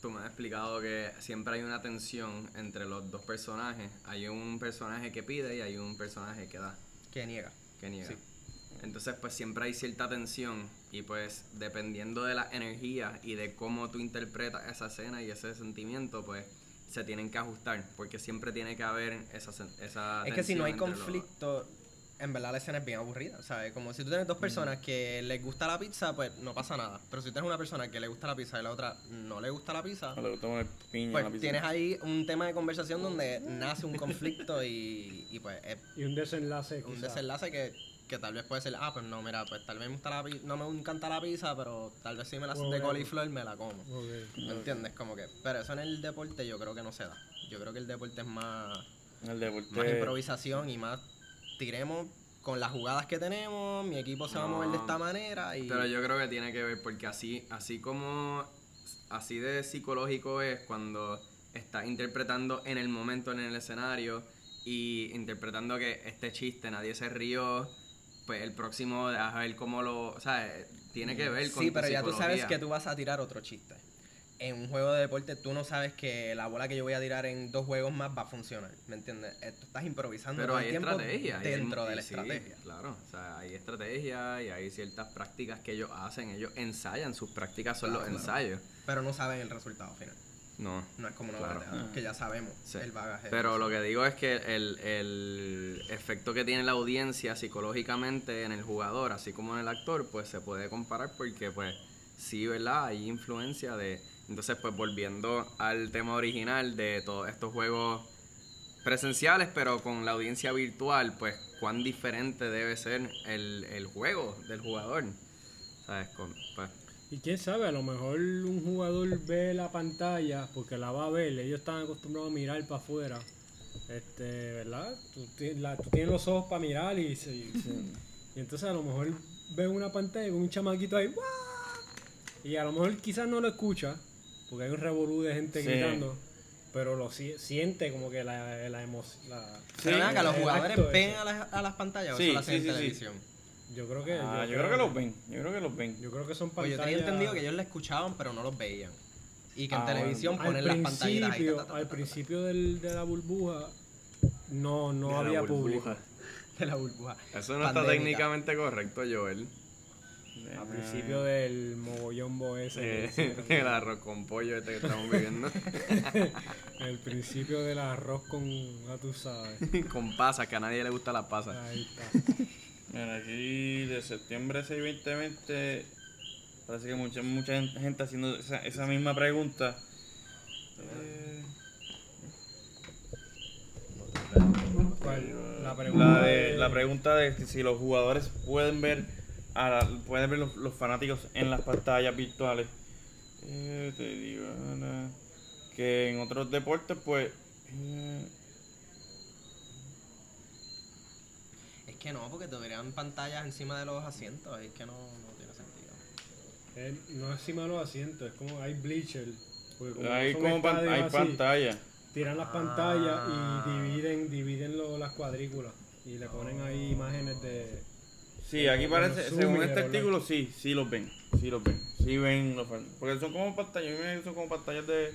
tú me has explicado que siempre hay una tensión entre los dos personajes. Hay un personaje que pide y hay un personaje que da, Que niega. que niega. Sí. Entonces, pues siempre hay cierta tensión y pues dependiendo de la energía y de cómo tú interpretas esa escena y ese sentimiento, pues se tienen que ajustar porque siempre tiene que haber esa, esa Es que si no hay los- conflicto, en verdad la escena es bien aburrida, ¿sabes? Como si tú tienes dos personas que les gusta la pizza, pues no pasa nada. Pero si tienes una persona que le gusta la pizza y la otra no le gusta la pizza, No le gusta poner piña en la pues pizza. tienes ahí un tema de conversación donde nace un conflicto y, y pues es Y un desenlace. un quizá. desenlace que, que tal vez puede ser, ah, pues no, mira, pues tal vez me gusta la pi- no me encanta la pizza, pero tal vez si me la hacen de coliflor me la como. Ok. ¿Me entiendes? Como que, pero eso en el deporte yo creo que no se da. Yo creo que el deporte es más El deporte... más improvisación y más tiremos con las jugadas que tenemos, mi equipo se va a mover de esta manera y Pero yo creo que tiene que ver porque así, así como así de psicológico es cuando estás interpretando en el momento en el escenario y interpretando que este chiste nadie se rió, pues el próximo a ver cómo lo, o sea, tiene que ver con Sí, tu pero ya tú sabes que tú vas a tirar otro chiste. En un juego de deporte tú no sabes que la bola que yo voy a tirar en dos juegos más va a funcionar, ¿me entiendes? Tú estás improvisando Pero todo el hay tiempo estrategia. hay- dentro de la sí, estrategia. Claro, o sea, hay estrategia y hay ciertas prácticas que ellos hacen. Ellos ensayan, sus prácticas son Claro, los claro. ensayos. Pero no saben el resultado final. No. No es como una Claro. teatro, que ya sabemos Sí. el bagaje. Pero lo que digo es que el, el efecto que tiene la audiencia psicológicamente en el jugador, así como en el actor, pues se puede comparar porque pues sí, ¿verdad? Hay influencia de... Entonces, pues volviendo al tema original de todos estos juegos presenciales, pero con la audiencia virtual, pues cuán diferente debe ser el, el juego del jugador. ¿Sabes? Con, pues, Y quién sabe, a lo mejor un jugador ve la pantalla porque la va a ver, ellos están acostumbrados a mirar para afuera. Este, ¿verdad? Tú, ti- la- tú tienes los ojos para mirar y, se- y, [laughs] y entonces a lo mejor ve una pantalla y ve un chamaquito ahí, ¡guau! Y a lo mejor quizás no lo escucha, porque hay un revolú de gente Sí. gritando, pero lo si- siente como que la, la emoción. Pero Sí, ven acá, los jugadores ven a las, a las pantallas o Sí, sí, en sí, sí. televisión. Yo creo que. Ah, yo creo que los ven, yo creo que los ven. Yo creo que son Oye, yo pantallas. tenía entendido que ellos la escuchaban, pero no los veían. Y que en Ah, televisión ponen las pantallitas ahí. principio, ta, ta, ta, al principio del, de la burbuja no, no De la había burbuja. público. [laughs] de la burbuja. eso no está técnicamente correcto, Joel. Al principio del mogollombo ese. que Eh, [laughs] el arroz con pollo este que estamos viviendo. [laughs] el principio del arroz con, ya tú sabes. con pasas, que a nadie le gusta la pasas. Ahí está. Mira, aquí de septiembre 6, 2020, parece que mucha, mucha gen- gente haciendo esa, esa misma pregunta. Eh. La pregunta, de, de- la pregunta de si los jugadores pueden ver a la- pueden ver los, los fanáticos en las pantallas virtuales. Eh, te digo, ah, que en otros deportes, pues. eh, que no, porque tuvieran pantallas encima de los asientos. Es que no, no tiene sentido. Eh, no es encima de los asientos, es como hay bleacher. porque como hay como pan- hay así, pantalla. Tiran las pantallas Ah. y dividen, dividen lo- las cuadrículas. Y le ponen ahí imágenes de. Sí, aquí parece, según este artículo, sí, sí los ven. Sí los ven. Sí ven los Porque son como pantallas, son como pantallas de.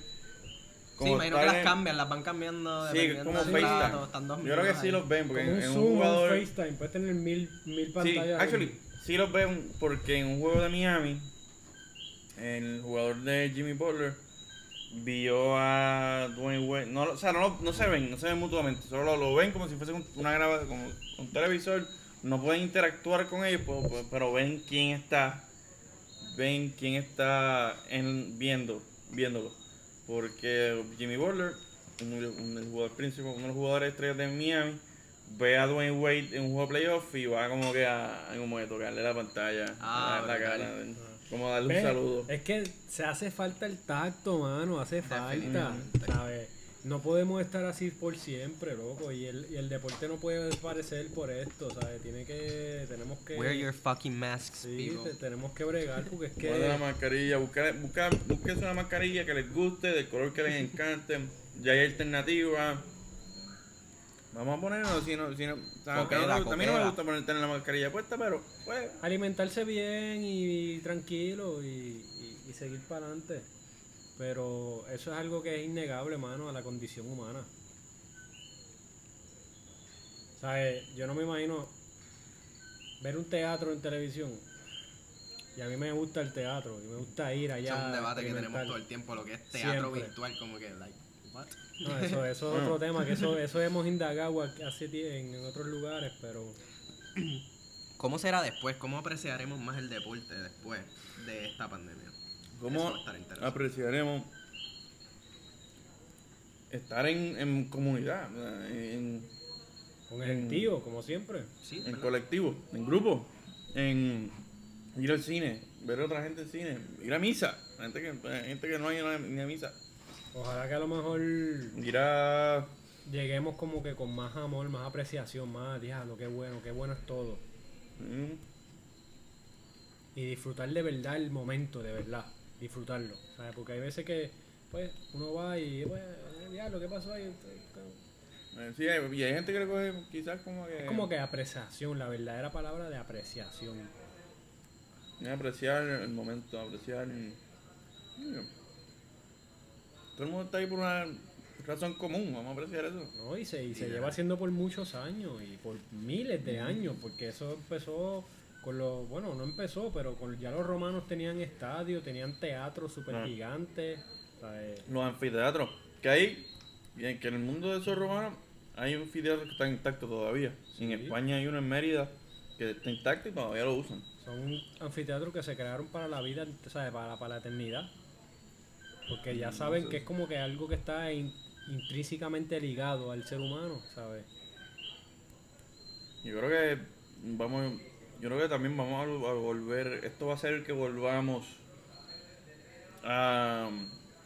Sí, imagino que las en- cambian, las van cambiando. Sí, dependiendo como FaceTime. rato, están dos Yo creo que sí ahí. los ven, porque Como en, un en un jugador. FaceTime, puedes tener mil, mil Sí, pantallas. actually, sí los ven porque en un juego de Miami, el jugador de Jimmy Butler vio a Dwayne Wade. No, o sea, no, lo- no se ven, no se ven mutuamente, solo lo, lo ven como si fuese un- una grabada, como un televisor. No pueden interactuar con ellos, pues, pues, pero ven quién está, ven quién está en, viendo, viéndolo. Porque Jimmy Butler, un, un- el jugador principal, uno de los jugadores estrellas de Miami, ve a Dwayne Wade en un juego de playoff y va como que a, a como que tocarle la pantalla, Ah, la, la cara, como darle un saludo. Es que se hace falta el tacto, mano, hace falta. No podemos estar así por siempre, loco, y el, y el deporte no puede desaparecer por esto, ¿sabes? Tiene que, tenemos que, Wear your fucking masks, sí, people. te- tenemos que bregar porque es Guarden la que, mascarilla, buscar, buscar, búsquense una mascarilla que les guste, del color que les encante, ya hay alternativas. Vamos a ponerlo, si no, si no, no Coquera, me gusta- a mí no me gusta poner tener la mascarilla puesta, pero pues, alimentarse bien y, tranquilo y, y- y seguir para adelante. Pero eso es algo que es innegable, mano, a la condición humana. ¿Sabes? Yo no me imagino ver un teatro en televisión. Y a mí me gusta el teatro, y me gusta ir allá. es un debate que tenemos todo el tiempo, lo que es teatro Siempre. virtual, como que, like, what? No, eso, eso es otro tema, que eso, [laughs] eso hemos indagado hace en, en otros lugares, pero ¿Cómo será después? ¿Cómo apreciaremos más el deporte después de esta pandemia? ¿Cómo estar apreciaremos estar en, en comunidad, en, con el tío, como siempre. Sí, en ¿verdad? colectivo, en grupo, en ir al cine, ver a otra gente en cine, ir a misa, gente que, gente que no hay ni a misa, Ojalá que a lo mejor ir a... lleguemos como que con más amor, más apreciación, más diablo, qué bueno, qué bueno es todo. mm, Y disfrutar de verdad el momento, de verdad, disfrutarlo. ¿sabes? Porque hay veces que, pues, uno va y, pues, eh, diablo, ¿qué pasó ahí? eh, sí, hay- y hay gente que le coge quizás como que... Es como que apreciación, la verdadera palabra de apreciación. Apreciar el momento, apreciar... Todo el mundo está ahí por una razón común, vamos a apreciar eso. ¿no? Y se, y se lleva haciendo por muchos años y por miles de años, porque eso empezó con los, bueno, no empezó, pero con, ya los romanos tenían estadios, tenían teatros super Ah. gigantes. Los anfiteatros, que hay, bien, que en el mundo de esos romanos hay anfiteatros que están intactos todavía. En. España hay uno en Mérida que está intacto y todavía lo usan. Son anfiteatros que se crearon para la vida, ¿sabes? Para, para la eternidad. Porque ya saben que es como que algo que está in- intrínsecamente ligado al ser humano, ¿sabes? Yo creo que vamos, yo creo que también vamos a, vol- a volver, esto va a ser que volvamos a,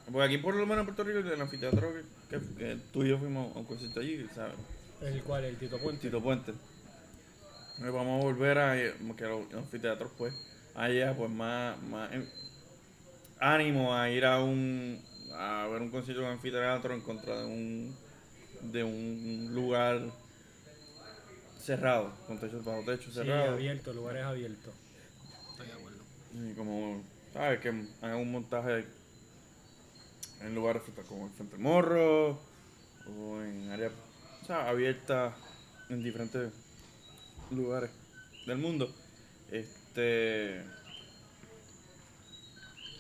porque aquí por lo menos en Puerto Rico el anfiteatro que, que- que tú y yo fuimos a un concierto allí, ¿sabes? El cual, el Tito Puente. Tito Puente. Eh, Vamos a volver a que los anfiteatros pues haya pues más, más ánimo a ir a un a ver un concierto en anfiteatro en contra de un de un lugar cerrado, con techo bajo techo Sí, cerrado. abierto, lugares abiertos. Estoy de acuerdo. Y como, ¿sabes? Que hagan un montaje en lugares como el Frente Morro o en áreas o sea, abiertas en diferentes lugares del mundo. Este.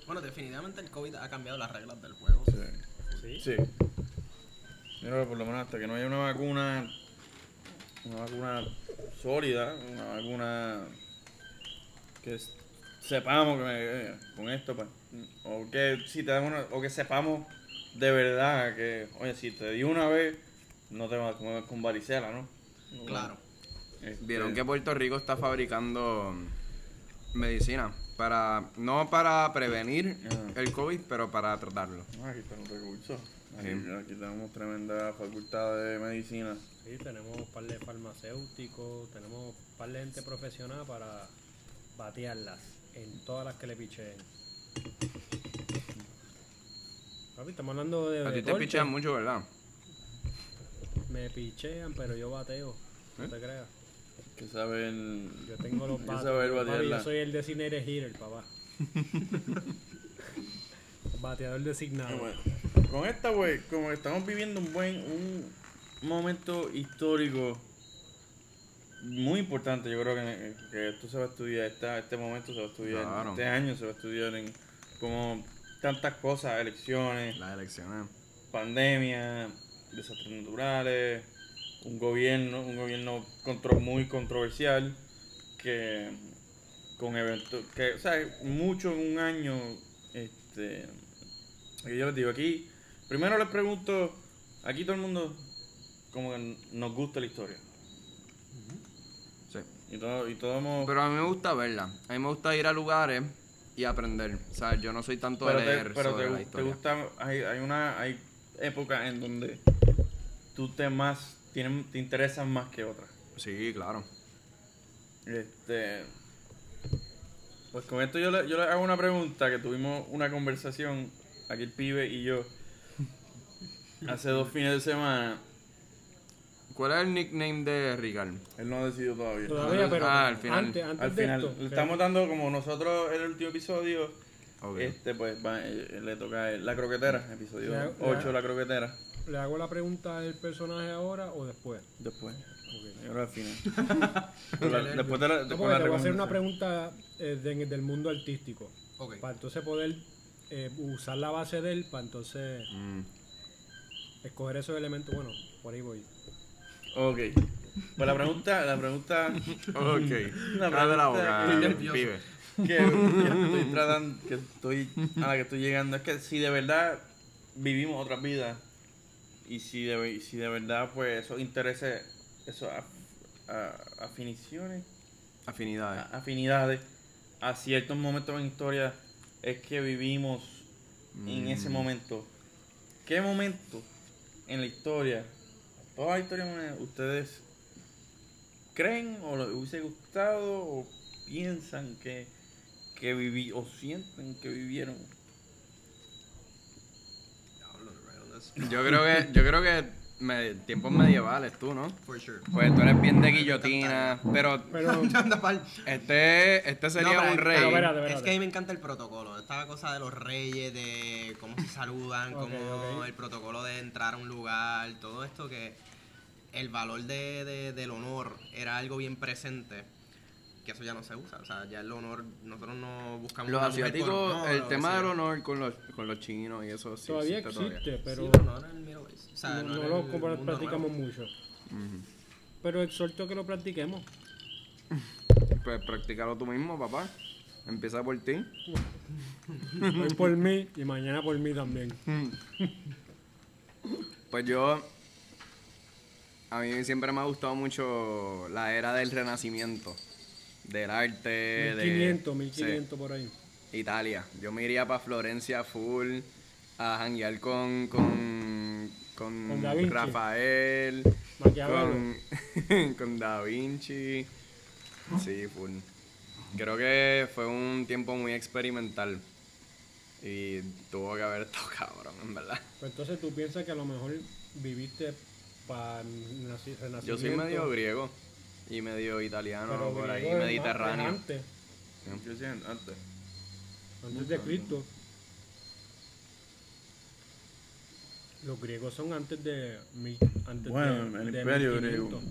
Bueno, definitivamente el COVID ha cambiado las reglas del juego. Sí. Sí. Sí. Yo creo que por lo menos hasta que no haya una vacuna, una vacuna sólida, una vacuna que sepamos que con esto, pues, o que si te damos una- o que sepamos de verdad que, oye, si te di una vez, no te vas a comer con varicela, ¿no? Claro. Este, Vieron que Puerto Rico está fabricando medicina para no para prevenir Ah. el COVID, pero para tratarlo. Ah, aquí están los recursos. Aquí, Sí. aquí tenemos tremenda facultad de medicina. Sí, tenemos un par de farmacéuticos, tenemos un par de gente profesional para batearlas en todas las que le picheen. Papi, estamos hablando de. A ti te deporte. pichean mucho, ¿verdad? Me pichean, pero yo bateo. No ¿Eh? te creas. Que saben. Yo tengo los batearla. yo soy el designated hitter, papá. [laughs] Bateador designado. Bueno. Con esta, güey, como estamos viviendo un buen, un momento histórico muy importante, yo creo que, que esto se va a estudiar, esta, este momento se va a estudiar, Claro. este año se va a estudiar en como tantas cosas, elecciones, Las elecciones. pandemia, desastres naturales, un gobierno, un gobierno contro- muy controversial que con eventos, que, o sea, mucho en un año, este, que yo les digo aquí, primero les pregunto, aquí todo el mundo como que nos gusta la historia Sí. y todo, y hemos, Pero a mí me gusta verla. A mí me gusta ir a lugares y aprender. O sea, yo no soy tanto pero de te, leer pero sobre te, la te historia. gusta, hay, hay una, hay épocas en donde tú te más, tienen, te interesan más que otras. Sí, claro. Este. Pues con esto yo le, yo le hago una pregunta que tuvimos una conversación, aquí el pibe y yo, hace dos fines de semana. ¿Cuál es el nickname de Ricardo? Él no ha decidido todavía. Todavía, pero Ah, al final. antes, antes Al de final, esto, le estamos dando como nosotros el último episodio, este pues va, eh, le toca a él, la croquetera, episodio le- 8, la croquetera. ¿Le hago la pregunta del personaje ahora o después? Después, Ok. yo creo al final. [laughs] La- después de la, No, después porque de la te voy a hacer una pregunta eh, de- del mundo artístico. Ok. Para entonces poder eh, usar la base de él, para entonces Mm. escoger esos elementos. Bueno, por ahí voy. Ok. Pues la pregunta, la pregunta Ok. La pregunta boca, que- pibe. que, que estoy tratando, que estoy, a la que estoy llegando, es que si de verdad vivimos otras vidas y si de, y si de verdad pues esos intereses, esos af- a- afiniciones, Afinidades. a- afinidades a ciertos momentos en historia es que vivimos en ese Mm. momento. ¿Qué momento en la historia, toda la historia, ustedes creen o les hubiese gustado o piensan que, que viví o sienten que vivieron? Yo creo que, yo creo que me- tiempos medievales tú, ¿no? For sure. Pues tú eres bien de guillotina, pero Pero, [laughs] este, este sería No, pero- un pero rey. pero espérate. Es que a mí me encanta el protocolo. Esta cosa de los reyes, de cómo se saludan, Ok, cómo el protocolo de entrar a un lugar, todo esto que el valor de, de- del honor era algo bien presente. Que eso ya no se usa. O sea, ya el honor, nosotros no buscamos. Los asiáticos, honor, el tema del honor con los, con los chinos y eso sí todavía existe existe, pero Sí, era en el Middle East. O sea, no, no, lo el practicamos nuevo. mucho. Pero exhorto que lo practiquemos. [laughs] Pues practícalo tú mismo, papá. Empieza por ti. Hoy por mí y mañana por mí también. [laughs] Pues yo. A mí siempre me ha gustado mucho la era del renacimiento. Del arte. de- 1500, sí, 1500 por ahí. Italia. Yo me iría para Florencia full. A janguear con. Con, con, Con Da Vinci. Rafael. Con, [laughs] con Da Vinci. Sí, full. Creo que fue un tiempo muy experimental. Y tuvo que haber [laughs] estado cabrón, en verdad. Pues entonces tú piensas que a lo mejor viviste para renacimiento. Yo soy medio griego y medio italiano pero por ahí, mediterráneo. es Antes, siento, antes. antes de Cristo. Los griegos son antes de mil, antes Bueno, de, el de imperio 1500. griego.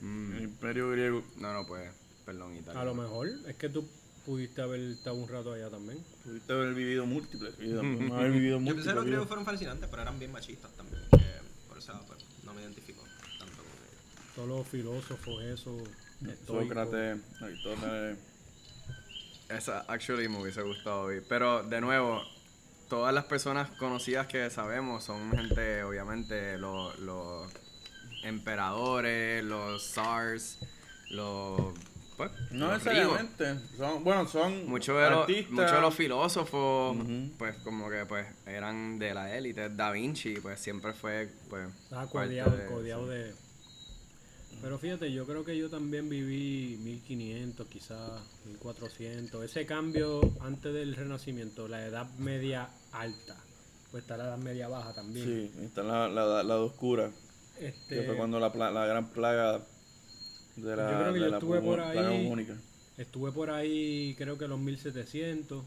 Mm, El imperio griego. No, no, pues, perdón, italiano. A lo mejor es que tú pudiste haber estado un rato allá también. Pudiste haber vivido múltiples vidas. [laughs] pudimos haber vivido Yo pensé que múltiples los griegos fueron fascinantes, pero eran bien machistas también. que por eso pues, no me identifico tanto con ellos. Todos los filósofos, eso. Sócrates, Aristóteles. Esa, actually, me hubiese gustado ver. Pero, de nuevo, todas las personas conocidas que sabemos son gente, obviamente, los los emperadores, los zars, los... Pues, No los necesariamente. Son, bueno, son Muchos de, los, artistas. muchos de los filósofos, pues como que pues eran de la élite. Da Vinci, pues siempre fue, pues... Estaba parte codeado, de- codeado de... Pero fíjate, yo creo que yo también viví 1500, quizás 1400. Ese cambio antes del Renacimiento, la Edad Media alta. Pues está la Edad Media baja también. Sí, está la, la, la oscura. Este, Que fue cuando la, la gran plaga de la, Yo creo que de yo la estuve por ahí. Estuve por ahí, creo que los 1700.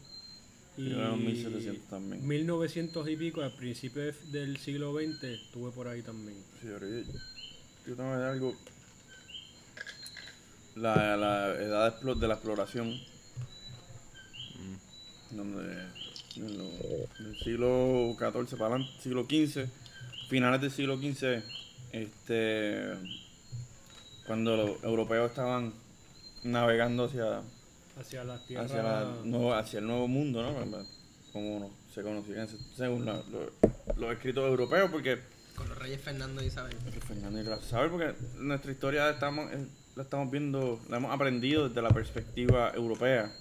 Y Yo los 1700 también. 1900 y pico, al principio de- del siglo XX, estuve por ahí también. Sí, yo, yo tengo algo. La, la edad de, explo- de la exploración. Donde en lo- del siglo XIV para adelante, siglo XV, finales del siglo XV, este, cuando los europeos estaban navegando hacia, Hacia las tierras. hacia, la nueva- hacia el nuevo mundo, ¿no? Como no- se conocía en ese- según la- lo- los escritos europeos, porque Con los reyes Fernando y Isabel. Fernando y sabe porque nuestra historia estamos, eh, la estamos viendo, la hemos aprendido desde la perspectiva europea,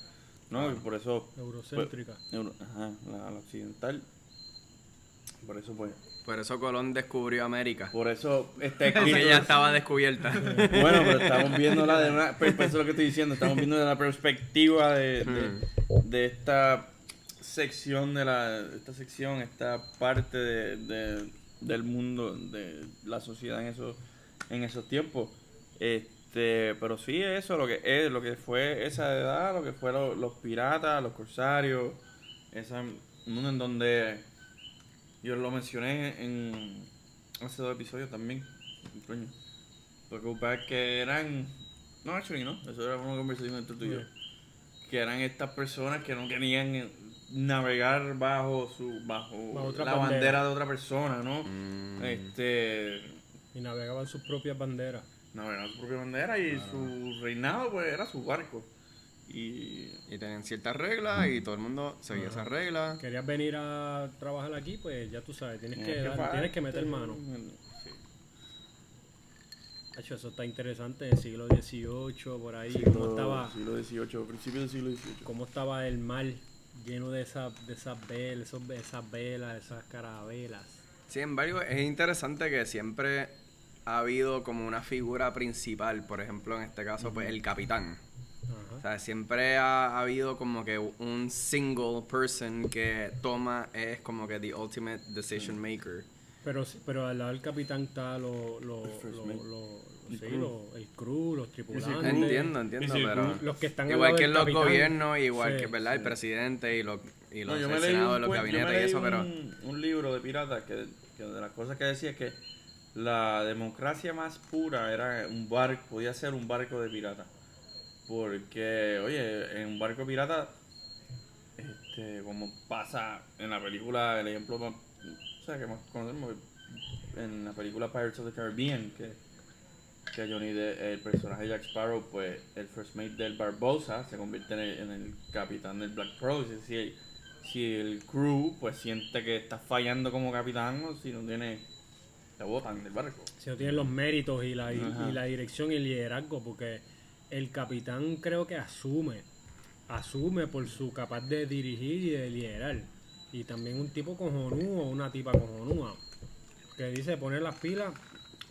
¿no? Y por eso, Eurocéntrica. euro- ajá, la, la occidental, por eso pues, Por eso Colón descubrió América. por eso [laughs] Porque escrito, ya estaba descubierta. bueno, pero estamos [laughs] viéndola de una, pues, pues eso es lo que estoy diciendo, estamos viendo de la perspectiva de, de, de esta sección de la, esta sección, esta parte de, de- del mundo, de la sociedad en esos, en esos tiempos. Este, pero sí eso, lo que es, lo que fue esa edad, lo que fueron los piratas, los corsarios, ese mundo en donde yo lo mencioné en hace dos episodios también, coño. Porque para que eran, no, actually no, eso era una conversación entre tú y yo, que eran estas personas que no querían eh, navegar bajo su bajo, Bajo otra la bandera. bandera de otra persona, ¿no? Mm. Este Y navegaban sus propias banderas. Navegaban su propia bandera y su reinado pues era su barco. Y Y tenían ciertas reglas y todo el mundo seguía esas reglas. Querías venir a trabajar aquí, pues ya tú sabes, tienes que, tienes dar- pagar, tienes que meter este, mano. sí. Hacho, eso está interesante, en el siglo XVIII, por ahí, cómo Siglo- estaba, siglo XVIII, principio del siglo XVIII. cómo estaba el mar lleno de esas, de esas velas, esas velas, esas carabelas. Sin embargo, es interesante que siempre ha habido como una figura principal, por ejemplo, en este caso, pues el capitán. O Ajá. sea, siempre ha habido como que un single person que toma, es como que the ultimate decision maker. Pero, pero al lado del capitán está lo, lo, El first lo- mate. lo- El sí, crew. lo- el crew, los tripulantes. Entiendo, entiendo, pero... Los que están al Igual que en los capitán. gobiernos, igual Sí, que, ¿verdad? El presidente y los, y los No, yo me el leí senado, un, de los cuen- yo me gabinetes y eso, pero... un, un libro de piratas que, que de las cosas que decía es que la democracia más pura era un barco, podía ser un barco de pirata. Porque, oye, en un barco pirata, este, como pasa en la película, el ejemplo más, que más conocemos, en la película Pirates of the Caribbean, que, que Johnny, el personaje Jack Sparrow, pues el first mate del Barbosa se convierte en el, en el capitán del Black Pearl. Es decir, si el crew pues siente que está fallando como capitán o si no tiene, te botan del barco. Si no tienen los méritos y la, y, la dirección y el liderazgo, porque el capitán creo que asume, asume por su capaz de dirigir y de liderar. Y también un tipo cojonudo o una tipa cojonúa, que dice poner las pilas,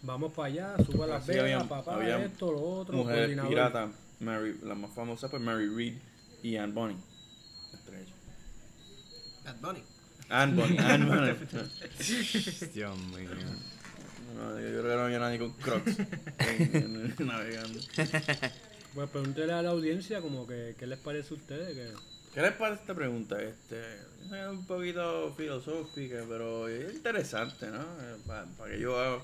vamos para allá, suba las velas, papá, habían esto, lo otro, Mujeres piratas, Mary, la más famosa pues Mary Reed y Anne Bonny. Bad Bunny. Anne Bonny, Anne Bonny. [laughs] Dios mío. No, yo creo que no había nadie con crocs en- en- navegando. [laughs] Pues pregúntele a la audiencia como que qué les parece a ustedes. Que... ¿Qué les parece esta pregunta? Este, es un poquito filosófica, pero es interesante, ¿no? Para que yo hago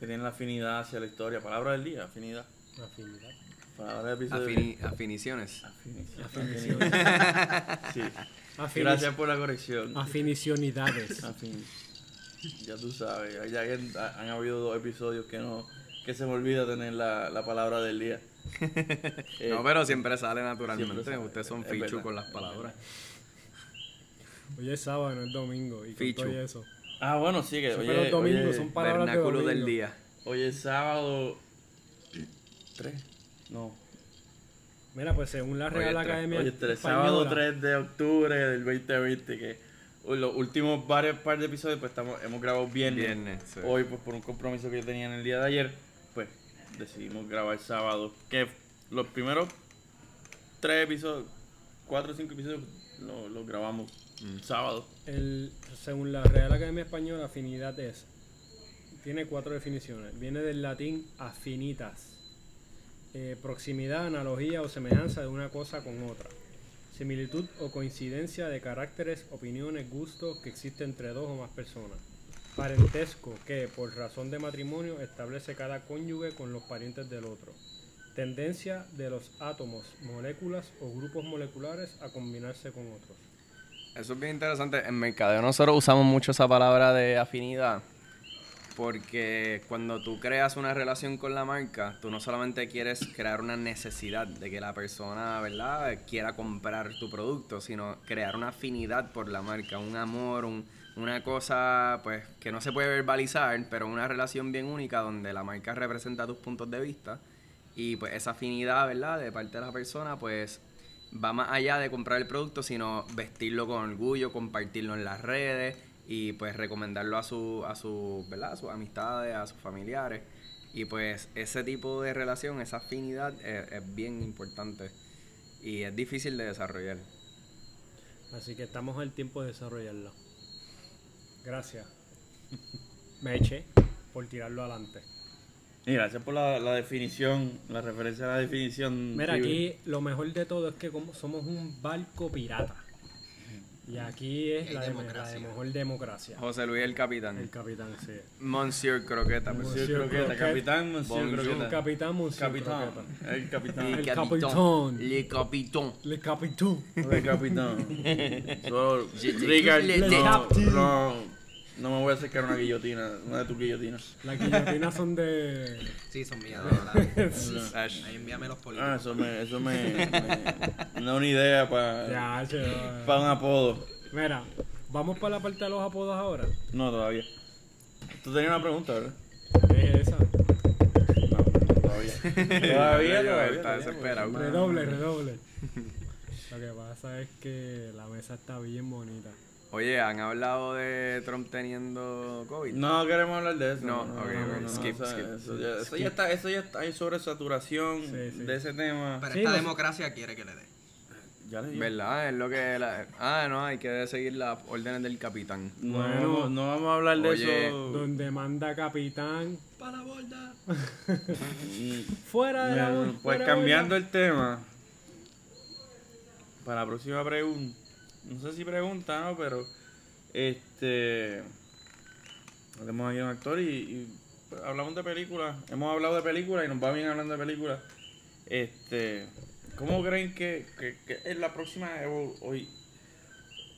que tienen la afinidad hacia la historia. Palabra del día, afinidad. Afinidad. Palabra del episodio. Afini- afiniciones. Afinición. Afinición. [laughs] Sí. Afini- Gracias por la corrección. Afinicionidades. Afin- [laughs] Ya tú sabes, ya que han, han habido dos episodios que no que se me olvida tener la, la palabra del día. [laughs] Eh, No, pero siempre sale naturalmente. siempre sale, Ustedes son fichu con las palabras. Hoy es sábado, no es domingo. Y con Fichu. todo eso. Ah, bueno, sí, que Siempre oye, los domingos oye, son palabras de Vernáculo del domingo. día. Hoy es sábado 3. No. Mira, pues según la Real. Academia Hoy es sábado 3 de octubre del 2020 que los últimos varios par de episodios pues estamos, hemos grabado viernes. Viernes, sí. Hoy pues por un compromiso que yo tenía en el día de ayer, pues decidimos grabar sábado. Que los primeros tres episodios, cuatro o cinco episodios los los grabamos sábado. el- según la Real Academia Española, afinidad es. Tiene cuatro definiciones. Viene del latín afinitas. eh, proximidad, analogía o semejanza de una cosa con otra. Similitud o coincidencia de caracteres, opiniones, gustos que existen entre dos o más personas. Parentesco que, por razón de matrimonio, establece cada cónyuge con los parientes del otro. Tendencia de los átomos, moléculas o grupos moleculares a combinarse con otros. Eso es bien interesante. En mercadeo nosotros usamos mucho esa palabra de afinidad porque cuando tú creas una relación con la marca, tú no solamente quieres crear una necesidad de que la persona, ¿verdad?, quiera comprar tu producto, sino crear una afinidad por la marca, un amor, un- una cosa pues que no se puede verbalizar, pero una relación bien única donde la marca representa tus puntos de vista y pues esa afinidad, ¿verdad?, de parte de la persona, pues va más allá de comprar el producto, sino vestirlo con orgullo, compartirlo en las redes y pues recomendarlo a su, a su, ¿verdad? A sus amistades, a sus familiares. Y pues ese tipo de relación, esa afinidad es, es bien importante y es difícil de desarrollar. Así que estamos al tiempo de desarrollarlo. Gracias. Meche, por tirarlo adelante. Y gracias por la, la definición, la referencia a la definición. Mira, aquí lo mejor de todo es que como somos un barco pirata. Y aquí es la, de, la democracia. de mejor democracia. José Luis el capitán. El capitán, sí. Monsieur Croqueta. Monsieur Monsieur Croqueta, Croqueta. capitán, Monsieur. Croqueta. El capitán, Monsieur Capitán, Croqueta. el capitán. El Le capitán. Le capitán. Le capitán. El capitán. Je- Richard, le- no, le- no, no me voy a acercar a una guillotina, una de tus guillotinas. Las guillotinas son de. Sí, son mías, de [laughs] verdad. Ahí envíame los políticos. Ah, eso me, eso me, me- da una idea para Ya, che, un apodo. Mira, vamos para la parte de los apodos ahora. No, todavía. Tú tenías una pregunta, ¿verdad? Es esa. No, todavía. Todavía, Está todavía. todavía, desesperado. Redoble, redoble. Lo que pasa es que la mesa está bien bonita. Oye, ¿han hablado de Trump teniendo COVID? No queremos hablar de eso. No, ok, ok, skip, o sea, skip. Eso ya, eso ya está, eso ya está, hay sobresaturación Sí, sí. de ese tema. Pero Sí, esta no- democracia quiere que le dé. Ya le. ¿Verdad? Es lo que... la- Ah, no, hay que seguir las órdenes del capitán. No, Bueno. vamos- no vamos a hablar de Oye, eso. Donde manda capitán. ¡Para la borda! [laughs] Fuera de la Pues cambiando el tema. Para la próxima pregunta. No sé si pregunta, ¿no? Pero. Este. Tenemos aquí un actor y, hablamos de películas. Hemos hablado de películas y nos va bien hablando de películas. Este. ¿Cómo creen que, que, es la próxima hoy?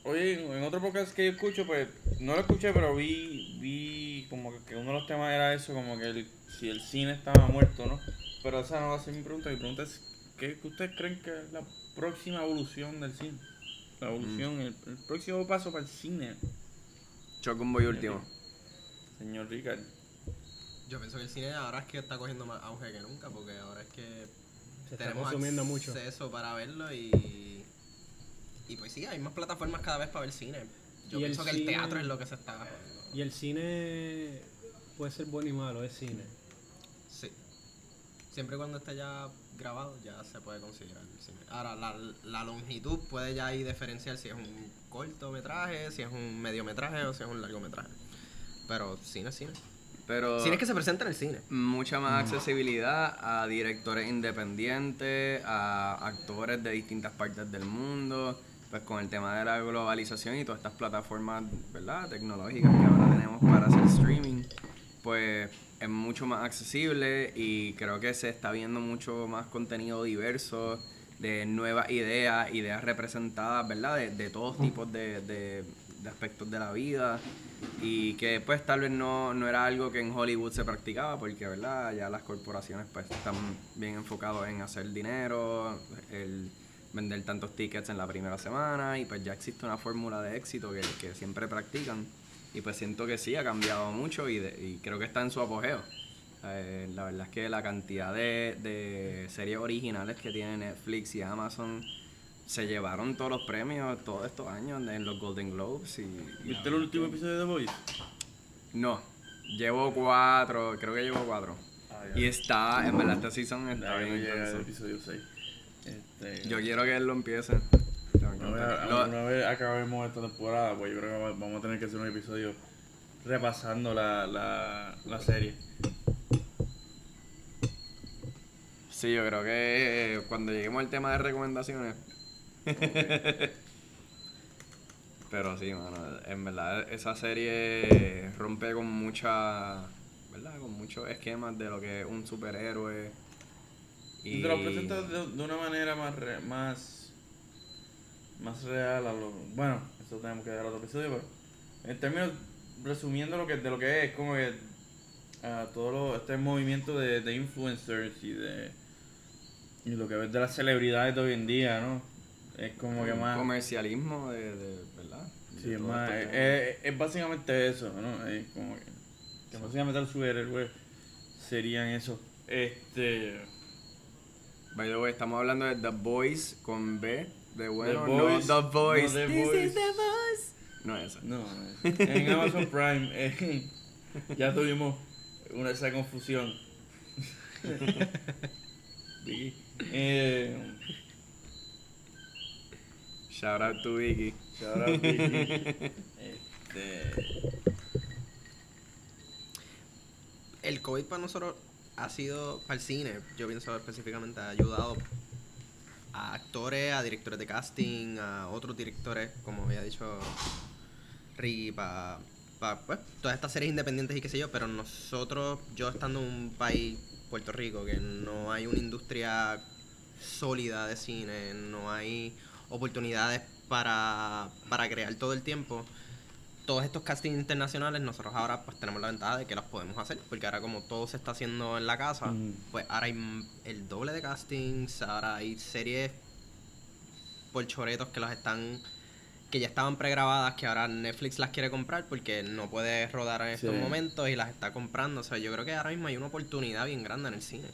Hoy en, otro podcast que yo escucho, pues no lo escuché, pero vi, vi como que, uno de los temas era eso, como que si el cine estaba muerto, ¿no? Pero esa no va a ser mi pregunta. Mi pregunta es, ¿qué, qué ustedes creen que es la próxima evolución del cine? La evolución, el, el próximo paso para el cine, Choco un boy último. señor Ricard. Yo pienso que el cine ahora es que está cogiendo más auge que nunca, porque ahora es que Se tenemos consumiendo mucho. acceso para verlo y. Y pues sí, hay más plataformas cada vez para ver cine. Yo el pienso que el teatro es lo que se está. Y el cine puede ser bueno y malo, es cine. Siempre cuando esté ya grabado, ya se puede considerar el cine. Ahora, la, la longitud puede ya ahí diferenciar si es un cortometraje, si es un mediometraje o si es un largometraje. Pero cine es cine. Pero Cine es que se presenta en el cine. mucha más accesibilidad a directores independientes, a actores de distintas partes del mundo, pues con el tema de la globalización y todas estas plataformas, ¿verdad? Tecnológicas que ahora tenemos para hacer streaming, pues es mucho más accesible y creo que se está viendo mucho más contenido diverso, de nuevas ideas, ideas representadas, ¿verdad? De, de todos tipos de, de- de aspectos de la vida y que pues tal vez no, no era algo que en Hollywood se practicaba porque, ¿verdad? Ya las corporaciones pues están bien enfocados en hacer dinero, el vender tantos tickets en la primera semana y pues ya existe una fórmula de éxito que, que siempre practican y pues siento que sí, ha cambiado mucho y, de- y creo que está en su apogeo. Eh, la verdad es que la cantidad de, de series originales que tiene Netflix y Amazon se llevaron todos los premios todos estos años en los Golden Globes. Y, y ¿Viste el último episodio de The Voice? No, llevo cuatro, creo que llevo cuatro. Ah. Y está, en verdad, esta season está bien intenso. episodio 6. Este, Yo quiero que él lo empiece. Una, vez, acabemos esta temporada, pues yo creo que va- vamos a tener que hacer un episodio repasando la, la, la serie. Sí, yo creo que eh, cuando lleguemos al tema de recomendaciones. [laughs] Pero sí, mano, en verdad esa serie rompe con mucha, ¿verdad? Con muchos esquemas de lo que es un superhéroe. Y te lo presentas de, de una manera más, re- más, más real a lo... Bueno, eso tenemos que dar otro episodio, pero en términos, resumiendo lo que, de lo que es, como que ah, todo lo- este movimiento de, de influencers y de y lo que ves de las celebridades de hoy en día, ¿no? Es como que más... comercialismo de, de- ¿verdad? Sí, De es más, esto es, es- es básicamente eso, ¿no? Es como que, que básicamente los superhéroes serían eso. Este... By the way, estamos hablando de The Boys con B de bueno, The Boys, no The Boys. no The This Boys. is The Boys. No es esa. No, [laughs] en Amazon Prime eh, ya tuvimos una, esa confusión. [laughs] Vicky. Eh, Shout out to Vicky. shout out, Vicky. Este, El COVID para nosotros ha sido, para el cine, yo pienso específicamente, ha ayudado actores, a directores de casting, a otros directores, como había dicho Ricky, para pues, todas estas series independientes y qué sé yo, pero nosotros, yo estando en un país, Puerto Rico, que no hay una industria sólida de cine, no hay oportunidades para, para crear todo el tiempo, todos estos castings internacionales, nosotros ahora pues tenemos la ventaja de que los podemos hacer, porque ahora como todo se está haciendo en la casa, Mm. pues ahora hay el doble de castings, ahora hay series por choretos que las están que ya estaban pregrabadas, que ahora Netflix las quiere comprar porque no puede rodar en estos Sí. momentos y las está comprando. O sea, yo creo que ahora mismo hay una oportunidad bien grande en el cine.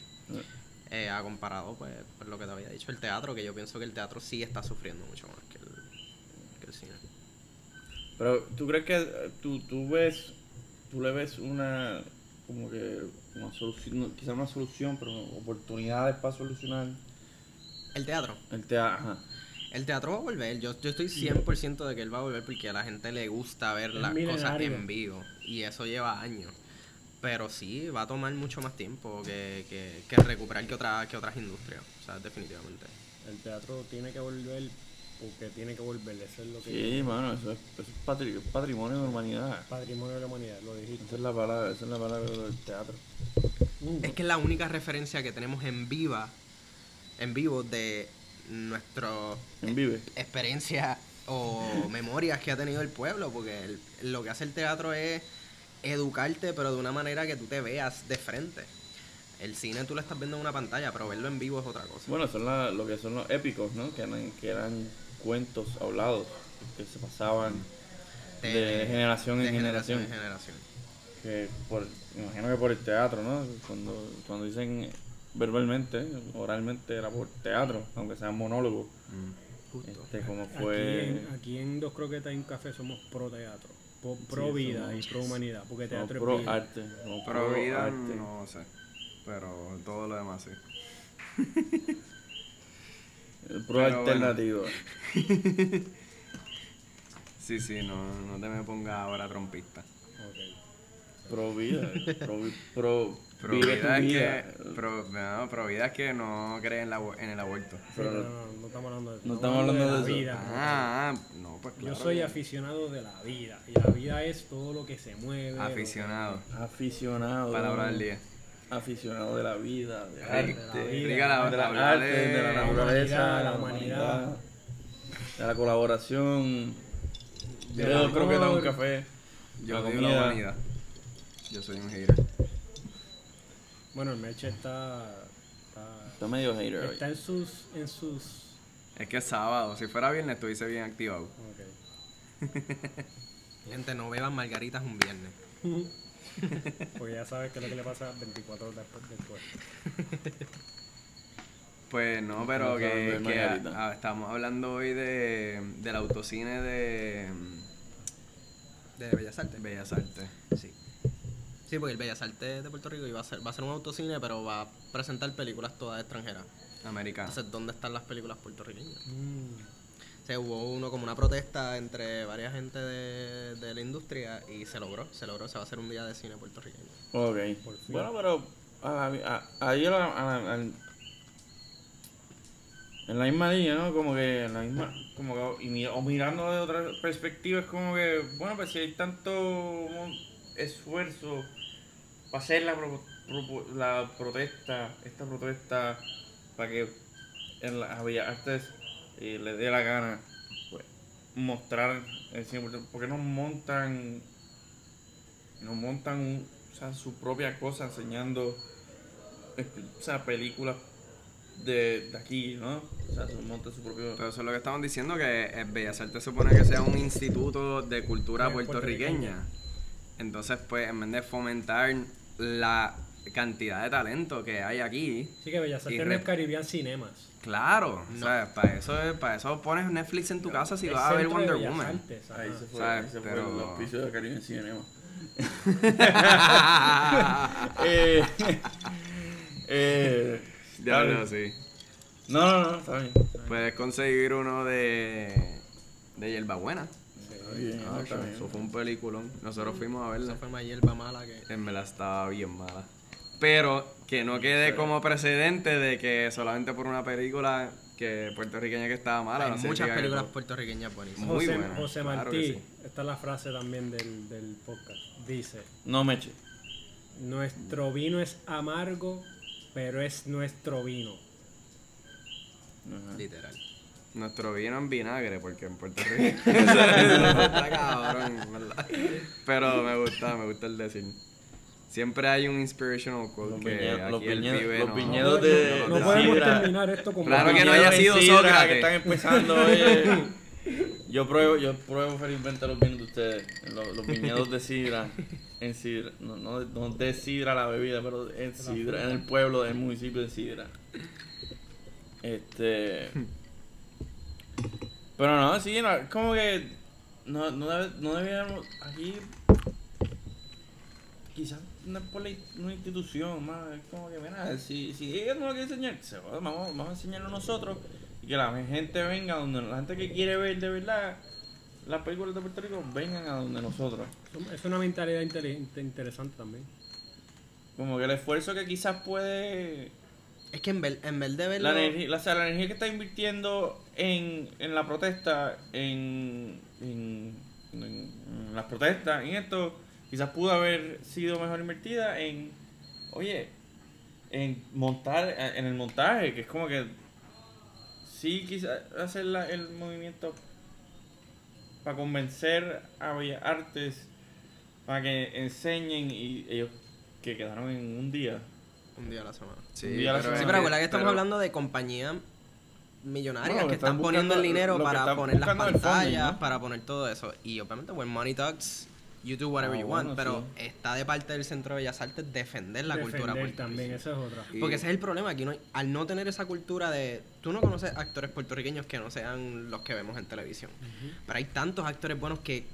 Eh, a comparado, pues, por lo que te había dicho, el teatro, que yo pienso que el teatro sí está sufriendo mucho más que el, que el cine. Pero tú crees que eh, tú, tú ves, tú le ves una, como que una solución, no, quizá una solución, pero oportunidades para solucionar El teatro. el teatro. El teatro va a volver. Yo, yo estoy 100% de que él va a volver porque a la gente le gusta ver Es las cosas en vivo. Y eso lleva años. Pero sí, va a tomar mucho más tiempo que, que, que recuperar que, otra, que otras industrias. O sea, definitivamente. El teatro tiene que volver porque tiene que volver. Eso es lo que. Sí, mano, eso es, eso es patri- patrimonio de la humanidad. Patrimonio de la humanidad, lo dijiste. Esa es la palabra, esa es la palabra del teatro. Es que es la única referencia que tenemos en viva, en vivo de vive. experiencia o memorias que ha tenido el pueblo, porque el- lo que hace el teatro es educarte, pero de una manera que tú te veas de frente. El cine tú lo estás viendo en una pantalla, pero verlo en vivo es otra cosa. Bueno, son la- lo que son los épicos, ¿no? Que eran, que eran cuentos hablados que se pasaban de generación en de generación. en generación. que por, me imagino que por el teatro, ¿no? Cuando, cuando dicen verbalmente, oralmente era por teatro, aunque sea monólogo. Justo. Este, como Aquí, fue... en, aquí en Dos Croquetas y un Café somos pro teatro. po- Pro, Sí, vida somos- y pro humanidad. Porque no, teatro pro es vida. arte. no, Pro vida arte. no sé. Pero todo lo demás sí. [laughs] Pro Pero alternativo. [laughs] Sí, sí, no, no te me pongas ahora trompista. Ok. Pro vida. Pro, vi- pro, Pro vive tu vida es que, pro, no, pro vida es que no cree en, la, en el aborto. Sí, Pero- no, no, no estamos hablando de eso. no estamos hablando de la eso. vida. Ah, ah, no, pues claro. Yo soy que- aficionado de la vida. Y la vida es todo lo que se mueve. que- aficionado. Aficionado. Palabra del día. Aficionado de la vida, de Sí, arte, de la vida, Rica la- de la habla arte, de- de la la naturaleza, de la la humanidad. humanidad, de la colaboración. De Yo la creo que da un café. Yo la digo comida. la humanidad. Yo soy un hater. Bueno, el merch está. Está, Está medio hater hoy. está en sus. En sus Es que es sábado. Si fuera viernes estuviese bien activado. ok. [laughs] Gente, no beban margaritas un viernes. [laughs] Porque ya sabes qué es lo que le pasa 24 horas después. después. [laughs] Pues no, pero que, que estamos hablando hoy de, del autocine de De Bellas Artes. Bellas Artes. Sí. Sí, porque el Bellas Artes de Puerto Rico iba a ser, va a ser un autocine, pero va a presentar películas todas extranjeras. Americano. Entonces, ¿dónde están las películas puertorriqueñas? Mm. O sea, hubo uno como una protesta entre varias gente de, de la industria y se logró, se logró, se va a hacer un día de cine puertorriqueño. Ok. Por fin. Bueno, pero a, a- ahí en la misma línea, ¿no? Como que en la misma, como que, y o mirando de otra perspectiva es como que, bueno, pues si hay tanto mo- esfuerzo para hacer la, pro- propo- la protesta, esta protesta, para que en la a Bellas Artes eh, le dé la gana pues, mostrar el cine puertorriqueño, ¿por qué no montan no montan un- o sea, su propia cosa enseñando eh, o sea, películas de, de aquí, ¿no? O sea, se montan su propio... Pero eso es lo que estamos diciendo, que Bellas Artes se supone que sea un instituto de cultura Sí, puertorriqueña. Entonces, pues, en vez de fomentar la cantidad de talento que hay aquí, Así que Bellas Y Artes no es Caribbean Cinemas. claro, No. ¿sabes? Para eso, para eso pones Netflix en tu casa si vas a ver de Wonder Woman. Artes. Ahí se fue, ¿sabes? ahí se fue Pero- el auspicio de Caribe Cinema. [laughs] eh, eh, bien. sí. No, no, no, está bien. Está bien. Puedes conseguir uno de, de Hierbabuena. Bien, Ah, está bien. Eso fue un peliculón. Nosotros fuimos a Esa verla. fue más hierba mala que... En verdad estaba bien mala. Pero que no quede como precedente de que solamente por una película que puertorriqueña que estaba mala. Hay no muchas películas puertorriqueñas buenísimas. Muy José, buena, José claro Martí, sí. esta es la frase también del, del podcast. Dice, No me eche. nuestro vino es amargo, pero es nuestro vino. Ajá. Literal. Nuestro vino en vinagre, porque en Puerto Rico. [laughs] [laughs] eso, eso está cabrón, en ¿verdad? Pero me gusta, me gusta el decir. Siempre hay un inspirational quote Los que viñedos- aquí los el viñedos- pibe los no- viñedos de- no, de podemos sidra. terminar esto como Claro que no haya en sido sidra Sócrates. que están empezando, oye. [laughs] Yo pruebo, yo pruebo felizmente los vinos de ustedes. Los, los viñedos de sidra. En sidra. No, no, no de sidra la bebida, pero en sidra. En el pueblo del municipio de sidra. Este. Pero no, sí, no, como que. No, no, debe- no debíamos. Aquí. Quizás no es por la, una institución más. Es como que, mira, si, si ellos no lo quieren enseñar, se va, vamos, vamos a enseñarlo nosotros. Y que la gente venga donde la gente que quiere ver de verdad las películas de Puerto Rico vengan a donde nosotros. Es una mentalidad interesante también. Como que el esfuerzo que quizás puede. Es que en vez, en vez de verlo... La energía, o sea, la energía que está invirtiendo en, en la protesta, en, en, en- en las protestas, en esto, quizás pudo haber sido mejor invertida en, oye, en montar, en el montaje, que es como que sí quizás hacer la- el movimiento para convencer a Bellas Artes para que enseñen y ellos que quedaron en un día. Un día a la semana. Sí, Un día a la Sí, pero acuérdate que estamos pero- hablando de compañías millonarias que están están poniendo el dinero para poner las pantallas, ¿no? para poner todo eso. Y obviamente, when money talks, you do whatever Ah, you bueno, want. Pero sí. está de parte del Centro de Bellas Artes defender la cultura Defender puertorriqueña. también, esa es otra. Y- Porque ese es el problema, aquí no hay- al no tener esa cultura de... Tú no conoces actores puertorriqueños que no sean los que vemos en televisión. Pero hay tantos actores buenos que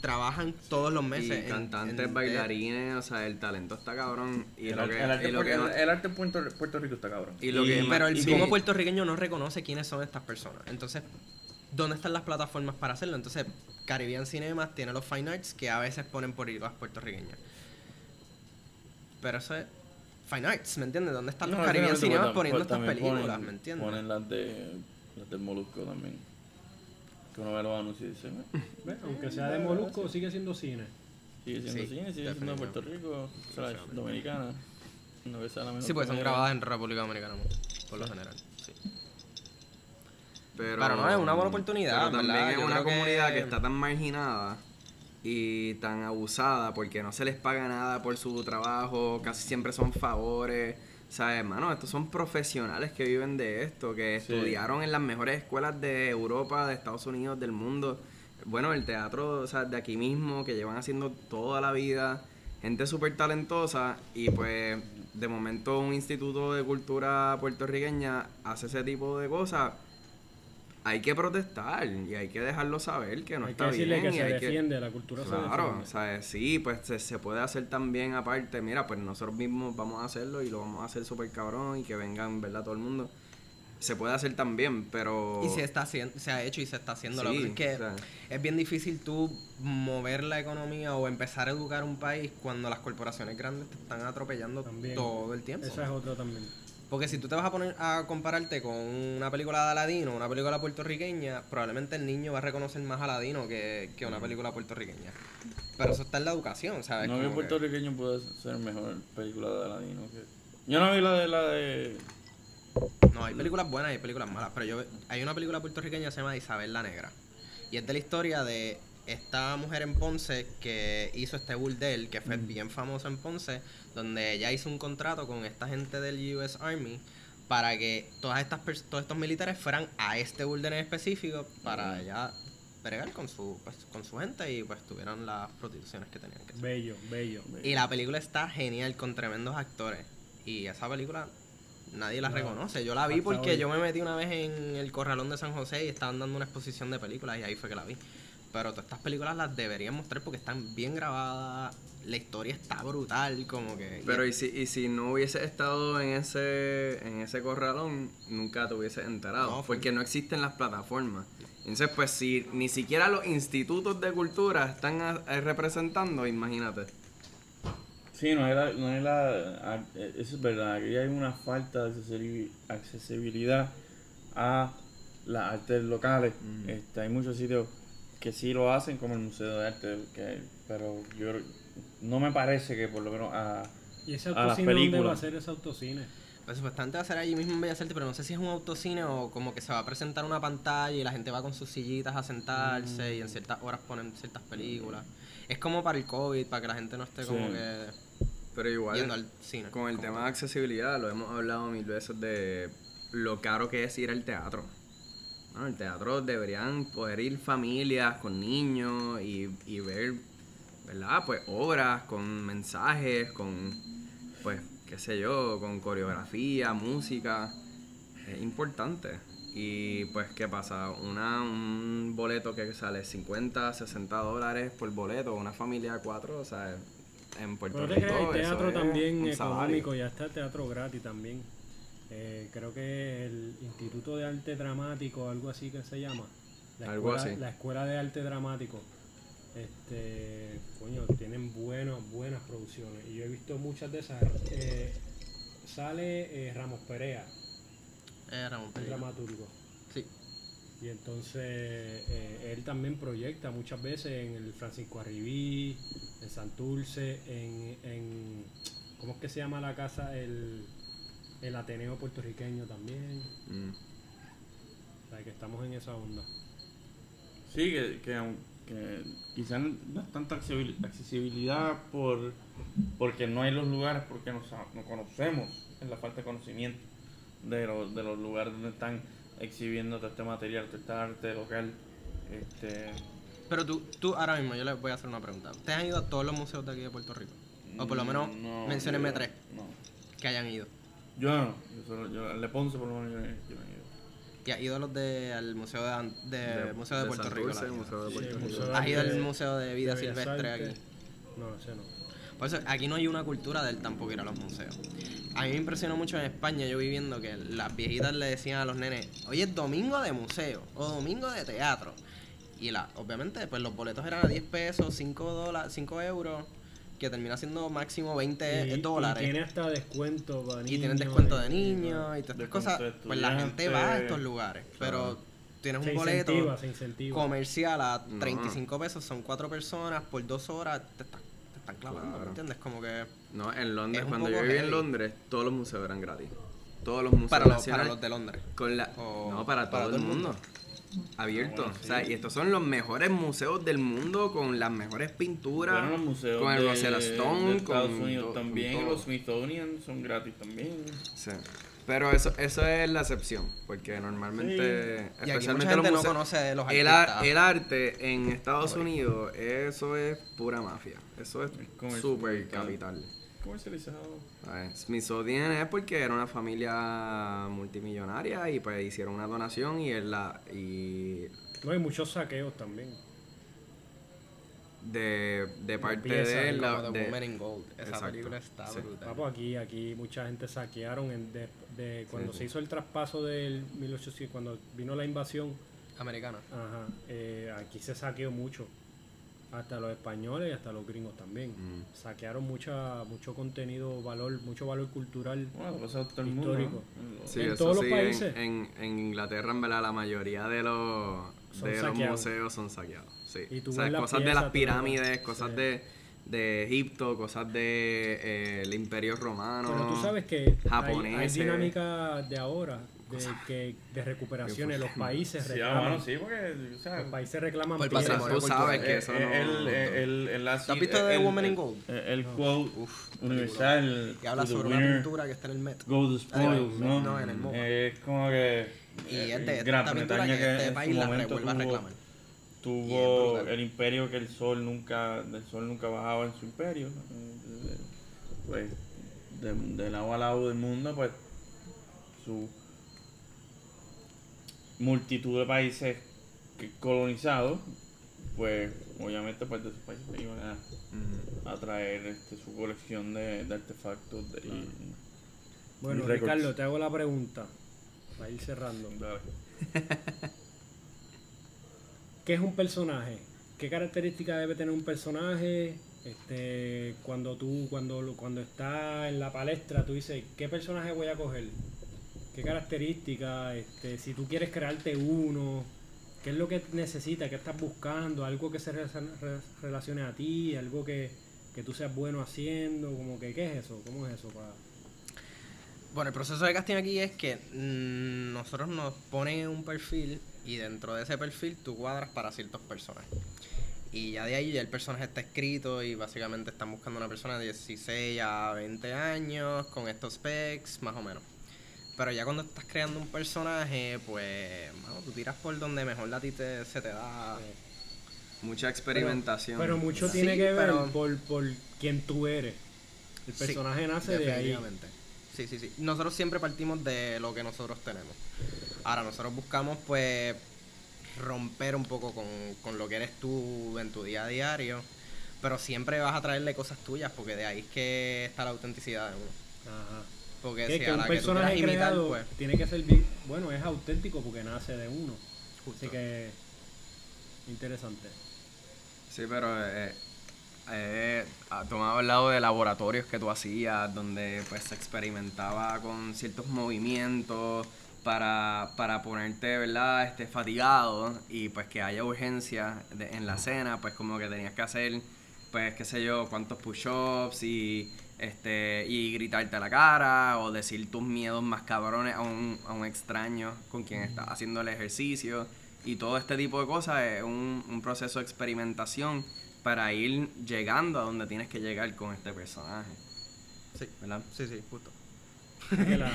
trabajan todos los Y meses. en- cantantes, en- bailarines, o sea, el talento está cabrón. Y el, lo arte- que, el arte, y lo que el- no- el arte en Puerto, Puerto Rico está cabrón. y lo que pero el y mismo como- puertorriqueño no reconoce quiénes son estas personas. Entonces, ¿dónde están las plataformas para hacerlo? Entonces, Caribbean Cinemas tiene los Fine Arts que a veces ponen por películas puertorriqueñas. Pero eso es Fine Arts, ¿me entiendes? ¿Dónde están los Caribbean Cinemas poniendo tam- estas películas, ponen- ¿me entiendes? Ponen las, de, las del Molusco también. Que uno ve los anuncios y dice, "Eh, [laughs] Ve, Aunque sea de Molusco, sigue siendo cine. sigue siendo Sí, cine, sigue siendo de Puerto Rico, slash dominicana. No que sea la Sí, porque son grabadas en República Dominicana, por lo general. Sí. Pero, Pero no, es una buena oportunidad, Pero también ¿verdad? es Yo una que- comunidad que... está tan marginada y tan abusada porque no se les paga nada por su trabajo, casi siempre son favores. ¿Sabes, hermano? Estos son profesionales que viven de esto, que Sí. estudiaron en las mejores escuelas de Europa, de Estados Unidos, del mundo. Bueno, el teatro, o sea, de aquí mismo, que llevan haciendo toda la vida. gente súper talentosa y pues de momento un instituto de cultura puertorriqueña hace ese tipo de cosas, hay que protestar y hay que dejarlo saber que no hay que está decirle bien. que y se hay que- defiende, la cultura se Claro, defiende. o sea, sí, pues se, se puede hacer también aparte. Mira, pues nosotros mismos vamos a hacerlo y lo vamos a hacer súper cabrón y que vengan, ¿verdad? Todo el mundo. Se puede hacer también, pero... Y se, está haciendo, se ha hecho y se está haciendo. Lo Sí, que pasa es que o sea. es bien difícil tú mover la economía o empezar a educar un país cuando las corporaciones grandes te están atropellando También. todo el tiempo. Esa es otra también. Porque si tú te vas a poner a compararte con una película de Aladino, una película puertorriqueña, probablemente el niño va a reconocer más a Aladino que, que una película puertorriqueña. Pero eso está en la educación, ¿sabes? No que- puertorriqueño puede ser mejor película de Aladino que. Yo no vi la de la de. No, hay películas buenas y hay películas malas, pero yo hay una película puertorriqueña que se llama Isabel la Negra. Y es de la historia de esta mujer en Ponce que hizo este burdel, que fue bien famoso en Ponce, donde ella hizo un contrato con esta gente del US Army para que todas estas todos estos militares fueran a este burdel en específico para ella bregar con su pues, con su gente y pues tuvieran las prostituciones que tenían que hacer. Bello, bello. Y la película está genial con tremendos actores. Y esa película nadie la No, reconoce. Yo la vi porque hoy. yo me metí una vez en el Corralón de San José y estaban dando una exposición de películas y ahí fue que la vi. Pero todas estas películas las deberían mostrar porque están bien grabadas. La historia está brutal, como que... Pero y si, y si no hubiese estado en ese, en ese corralón, nunca te hubieses enterado. No, fue- porque no existen las plataformas. Entonces, pues si ni siquiera los institutos de cultura están a- eh, representando, imagínate. Sí, no es la. No es la eh, eso es verdad, aquí hay una falta de accesibili- accesibilidad a las artes locales. Ujú. Este, hay muchos sitios que sí lo hacen, como el Museo de Arte, que, pero yo no me parece que por lo menos a. ¿Y ese a las autocine dónde va a películas. ser ese autocine? Pues supuestamente va a ser allí mismo en Bellas Artes, pero no sé si es un autocine o como que se va a presentar una pantalla y la gente va con sus sillitas a sentarse y en ciertas horas ponen ciertas películas. Es como para el COVID, para que la gente no esté como que Pero igual, yendo al cine. con el tema de accesibilidad, lo hemos hablado mil veces de lo caro que es ir al teatro. Bueno, el teatro deberían poder ir familias con niños y, y ver, ¿verdad? Pues obras con mensajes, con, pues, qué sé yo, con coreografía, música. Es importante. Y pues, ¿qué pasa? Una, un boleto que sale 50, 60 dólares por boleto, una familia de cuatro, o sea, en Puerto Pero te Rico. hay eso teatro también económico, ya está el teatro gratis también. Eh, creo que el Instituto de Arte Dramático, algo así que se llama. La Algo escuela, así. La Escuela de Arte Dramático. Este, coño, tienen buenas, buenas producciones. Y yo he visto muchas de esas. Eh, sale eh, Ramos Perea, un película. dramaturgo. Sí. Y entonces eh, él también proyecta muchas veces en el Francisco Arribí, en Santurce, en, en ¿cómo es que se llama la casa? El, el Ateneo puertorriqueño también. Mm. O sea que estamos en esa onda. Sí, que, que, que quizás no es tanta accesibil- accesibilidad por porque no hay los lugares, porque no, no conocemos, es la falta de conocimiento de, los de los lugares donde están exhibiendo todo este material, todo este arte local. Este, Pero tú, tú ahora mismo, yo les voy a hacer una pregunta. ¿Ustedes han ido a todos los museos de aquí de Puerto Rico? O por lo menos no, menciónenme yo- tres No. que hayan ido. Yo no, yo solo, yo, al de Ponce por lo menos yo, yo no he ido. Y has ido a los de, al Museo de, de, De- Museo de, de Puerto Rico. ¿Has ido al Museo de Vida Silvestre aquí? No, ese no. Por eso, aquí no hay una cultura del tampoco ir a los museos. A mí me impresionó mucho en España, yo viviendo que las viejitas le decían a los nenes, hoy es domingo de museo o domingo de teatro. Y la, obviamente, pues los boletos eran a 10 pesos, 5, dólares, 5 euros, que termina siendo máximo 20 Y- dólares. Y tiene hasta descuento para niños. Y tienen descuento de niños y todas estas cosas. Pues la gente va a estos lugares. Pero tienes Se un boleto incentiva, se incentiva. comercial a No. 35 pesos, son cuatro personas, por dos horas te, está- te están clavando, Claro. ¿me entiendes? Como que No, en Londres, cuando yo viví heavy. en Londres, todos los museos eran gratis. Todos los museos para los, para los de Londres. con la o no para, para todo, el mundo. Abierto. Ah, bueno, O sea, y estos son los mejores museos del mundo con las mejores pinturas. Bueno, los museos con el de, Rosetta Stone, de Estados con Unidos también, con los Smithsonian son gratis también. Sí. Pero eso, eso es la excepción, porque normalmente, Y aquí mucha especialmente gente los no museos- conoce de los el, ar- el arte en Estados Unidos, eso es pura mafia. Eso es súper capital. Comercializado. ¿sabes? Smithsonian es porque era una familia multimillonaria y pues hicieron una donación y él la y No hay muchos saqueos también. de, de parte de él la- de- Woman in Gold. Esa Exacto, película está sí. brutal. Papo, aquí, aquí mucha gente saquearon en de, de cuando Sí, se sí. hizo el traspaso del 1800, cuando vino la invasión, Americana. ajá, eh, aquí se saqueó mucho. Hasta los españoles y hasta los gringos también. Mm. Saquearon mucha, mucho contenido, valor, mucho valor cultural. Bueno, pasado todo el mundo. Histórico. ¿no? Sí, En eso todos los sí, países. En, en Inglaterra, en verdad, la mayoría de los, Son de los museos son saqueados. Sí. Y tú O sea, cosas de las pirámides, cosas sí. de, de Egipto, cosas de eh, el Imperio Romano. Pero tú sabes que hay, hay japoneses. dinámica de ahora, de, que, de recuperaciones. Los países Sí, reclaman. bueno, sí, porque. O sea, Los países reclaman Por el patrimonio tú sabes que eso no... el, el, el, ¿Tú has visto The el- Woman in el- Gold? El, el quote Uf, universal. Y habla sobre una pintura que está en el Met. Go the spoils, ¿no? no, en el MoMA. Es como que. Y es de Gran esta pintura Bretaña que que este país la vuelve a tuvo- reclamar. Tuvo el imperio que el sol nunca el sol nunca bajaba en su imperio pues de, de lado a lado del mundo pues su multitud de países colonizados pues obviamente pues de esos países iban a, traer este, su colección de, de artefactos de, y- Bueno, y récords. Ricardo, te hago la pregunta. Para ir cerrando. Dale. [laughs] ¿Qué es un personaje? ¿Qué características debe tener un personaje? Este, cuando tú, cuando, lo- cuando está en la palestra, tú dices, ¿qué personaje voy a coger? ¿Qué características? Este, si tú quieres crearte uno, ¿qué es lo que necesitas? ¿Qué estás buscando? ¿Algo que se re- re- relacione a ti? ¿Algo que, que tú seas bueno haciendo? Como que, ¿qué es eso? ¿Cómo es eso? Pa- Bueno, el proceso de casting aquí es que mm, nosotros nos ponen un perfil y dentro de ese perfil tú cuadras para ciertos personajes. Y ya de ahí ya el personaje está escrito y básicamente están buscando una persona de 16 a 20 años con estos specs, más o menos. Pero ya cuando estás creando un personaje, pues, mano, tú tiras por donde mejor a ti te, se te da. Mucha experimentación. Pero mucho tiene que ver por, por quién tú eres. El Sí, personaje nace de ahí. Sí, sí, sí. Nosotros siempre partimos de lo que nosotros tenemos. Ahora, nosotros buscamos, pues, romper un poco con, con lo que eres tú en tu día a diario. Pero siempre vas a traerle cosas tuyas, porque de ahí es que está la autenticidad de uno. Ajá. Porque Que, si que a un la que tú personaje quieras imitar, creado pues. tiene que ser bien, bueno, es auténtico porque nace de uno. Justo. Así que interesante. Sí, pero eh, eh, tomaba el lado de laboratorios que tú hacías, donde pues se experimentaba con ciertos movimientos para, para ponerte, ¿verdad? Este, fatigado y pues que haya urgencia de- en la escena, pues como que tenías que hacer, pues qué sé yo, cuántos push-ups y, este, y gritarte a la cara o decir tus miedos más cabrones a un, a un extraño con quien estás haciendo el ejercicio. Y todo este tipo de cosas es un, un proceso de experimentación para ir llegando a donde tienes que llegar con este personaje. Sí, ¿Verdad? sí, sí, justo. La-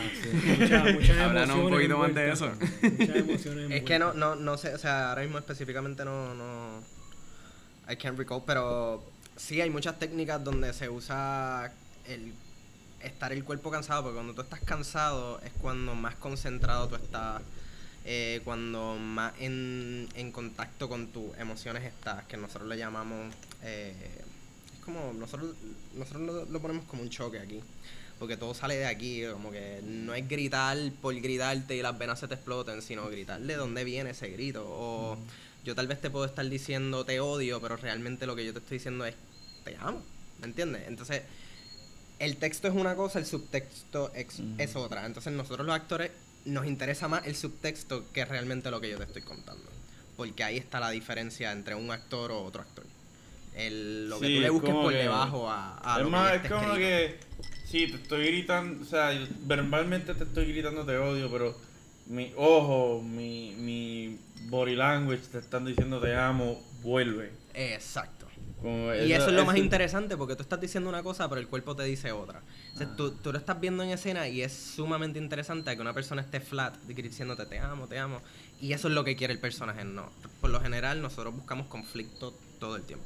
Háblanos [laughs] un poquito más de emociones Es que no, no, no sé, o sea, ahora mismo específicamente no, no, I can't recall, pero sí hay muchas técnicas donde se usa el estar el cuerpo cansado, porque cuando tú estás cansado es cuando más concentrado tú estás, eh, cuando más en, en contacto con tus emociones estás, que nosotros le llamamos, eh, es como, nosotros, nosotros lo, ponemos como un choque aquí. Porque todo sale de aquí, como que no es gritar por gritarte y las venas se te exploten, sino gritar de dónde viene ese grito. O yo tal vez te puedo estar diciendo te odio, pero realmente lo que yo te estoy diciendo es te amo. ¿Me entiendes? Entonces, el texto es una cosa, el subtexto es, otra. Entonces, nosotros los actores nos interesa más el subtexto que realmente lo que yo te estoy contando. Porque ahí está la diferencia entre un actor o otro actor. El, lo que Sí, tú le es busques por que- debajo a, a es lo más, que es como escrito. que. Sí, te estoy gritando. O sea, yo verbalmente te estoy gritando te odio, pero mi ojo, mi, mi body language te están diciendo te amo, vuelve. Exacto. Como Y eso es lo más interesante porque tú estás diciendo una cosa, pero el cuerpo te dice otra. O sea, tú, tú lo estás viendo en escena y es sumamente interesante que una persona esté flat diciéndote te amo, te amo. Y eso es lo que quiere el personaje, no. Por lo general, nosotros buscamos conflicto todo el tiempo.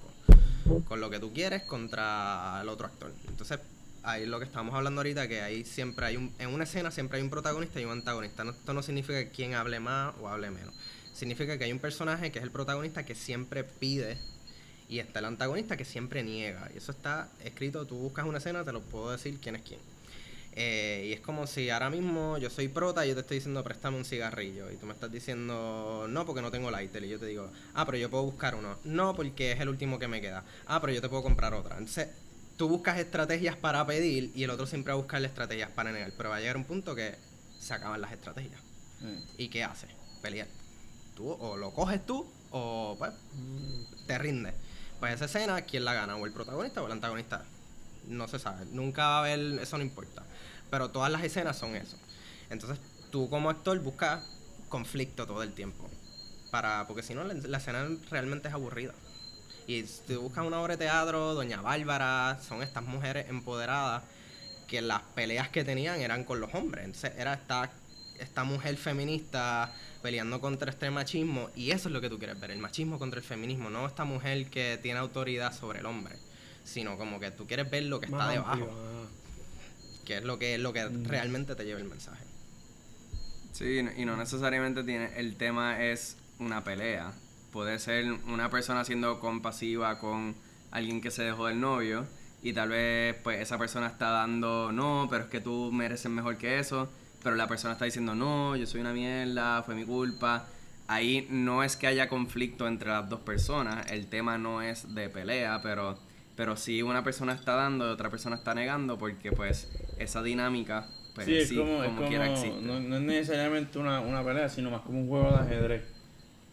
Con lo que tú quieres contra el otro actor. Entonces, ahí es lo que estábamos hablando ahorita, que ahí siempre hay un, en una escena siempre hay un protagonista y un antagonista. No- esto no significa que quien hable más o hable menos. Significa que hay un personaje que es el protagonista que siempre pide y está el antagonista que siempre niega. Y eso está escrito, tú buscas una escena, te lo puedo decir quién es quién. Eh, y es como si ahora mismo yo soy prota y yo te estoy diciendo préstame un cigarrillo. Y tú me estás diciendo no porque no tengo lighter. Y yo te digo, ah, pero yo puedo buscar uno. No porque es el último que me queda. Ah, pero yo te puedo comprar otra. Entonces, tú buscas estrategias para pedir y el otro siempre va a buscar estrategias para negar. Pero va a llegar un punto que se acaban las estrategias. Sí. ¿Y qué haces? Pelear. Tú o lo coges tú o pues te rindes. Pues esa escena, ¿quién la gana? ¿O el protagonista o el antagonista? No se sabe. Nunca va a haber, eso no importa. Pero todas las escenas son eso. Entonces tú como actor buscas conflicto todo el tiempo. Para, porque si no, la, escena realmente es aburrida. Y si tú buscas una obra de teatro, Doña Bárbara, son estas mujeres empoderadas que las peleas que tenían eran con los hombres. Entonces era esta, esta mujer feminista peleando contra este machismo. Y eso es lo que tú quieres ver, el machismo contra el feminismo. No esta mujer que tiene autoridad sobre el hombre. Sino como que tú quieres ver lo que está debajo. Que es lo que, lo que realmente te lleva el mensaje. Sí, y no necesariamente tiene, el tema es una pelea. Puede ser una persona siendo compasiva con alguien que se dejó del novio y tal vez pues esa persona está dando no, pero es que tú mereces mejor que eso, pero la persona está diciendo no, yo soy una mierda, fue mi culpa. Ahí no es que haya conflicto entre las dos personas, el tema no es de pelea, pero pero sí una persona está dando y otra persona está negando porque pues esa dinámica pues sí, es sí, como, es como quiera como- existe. no, no es necesariamente una, una pelea, sino más como un juego de ajedrez.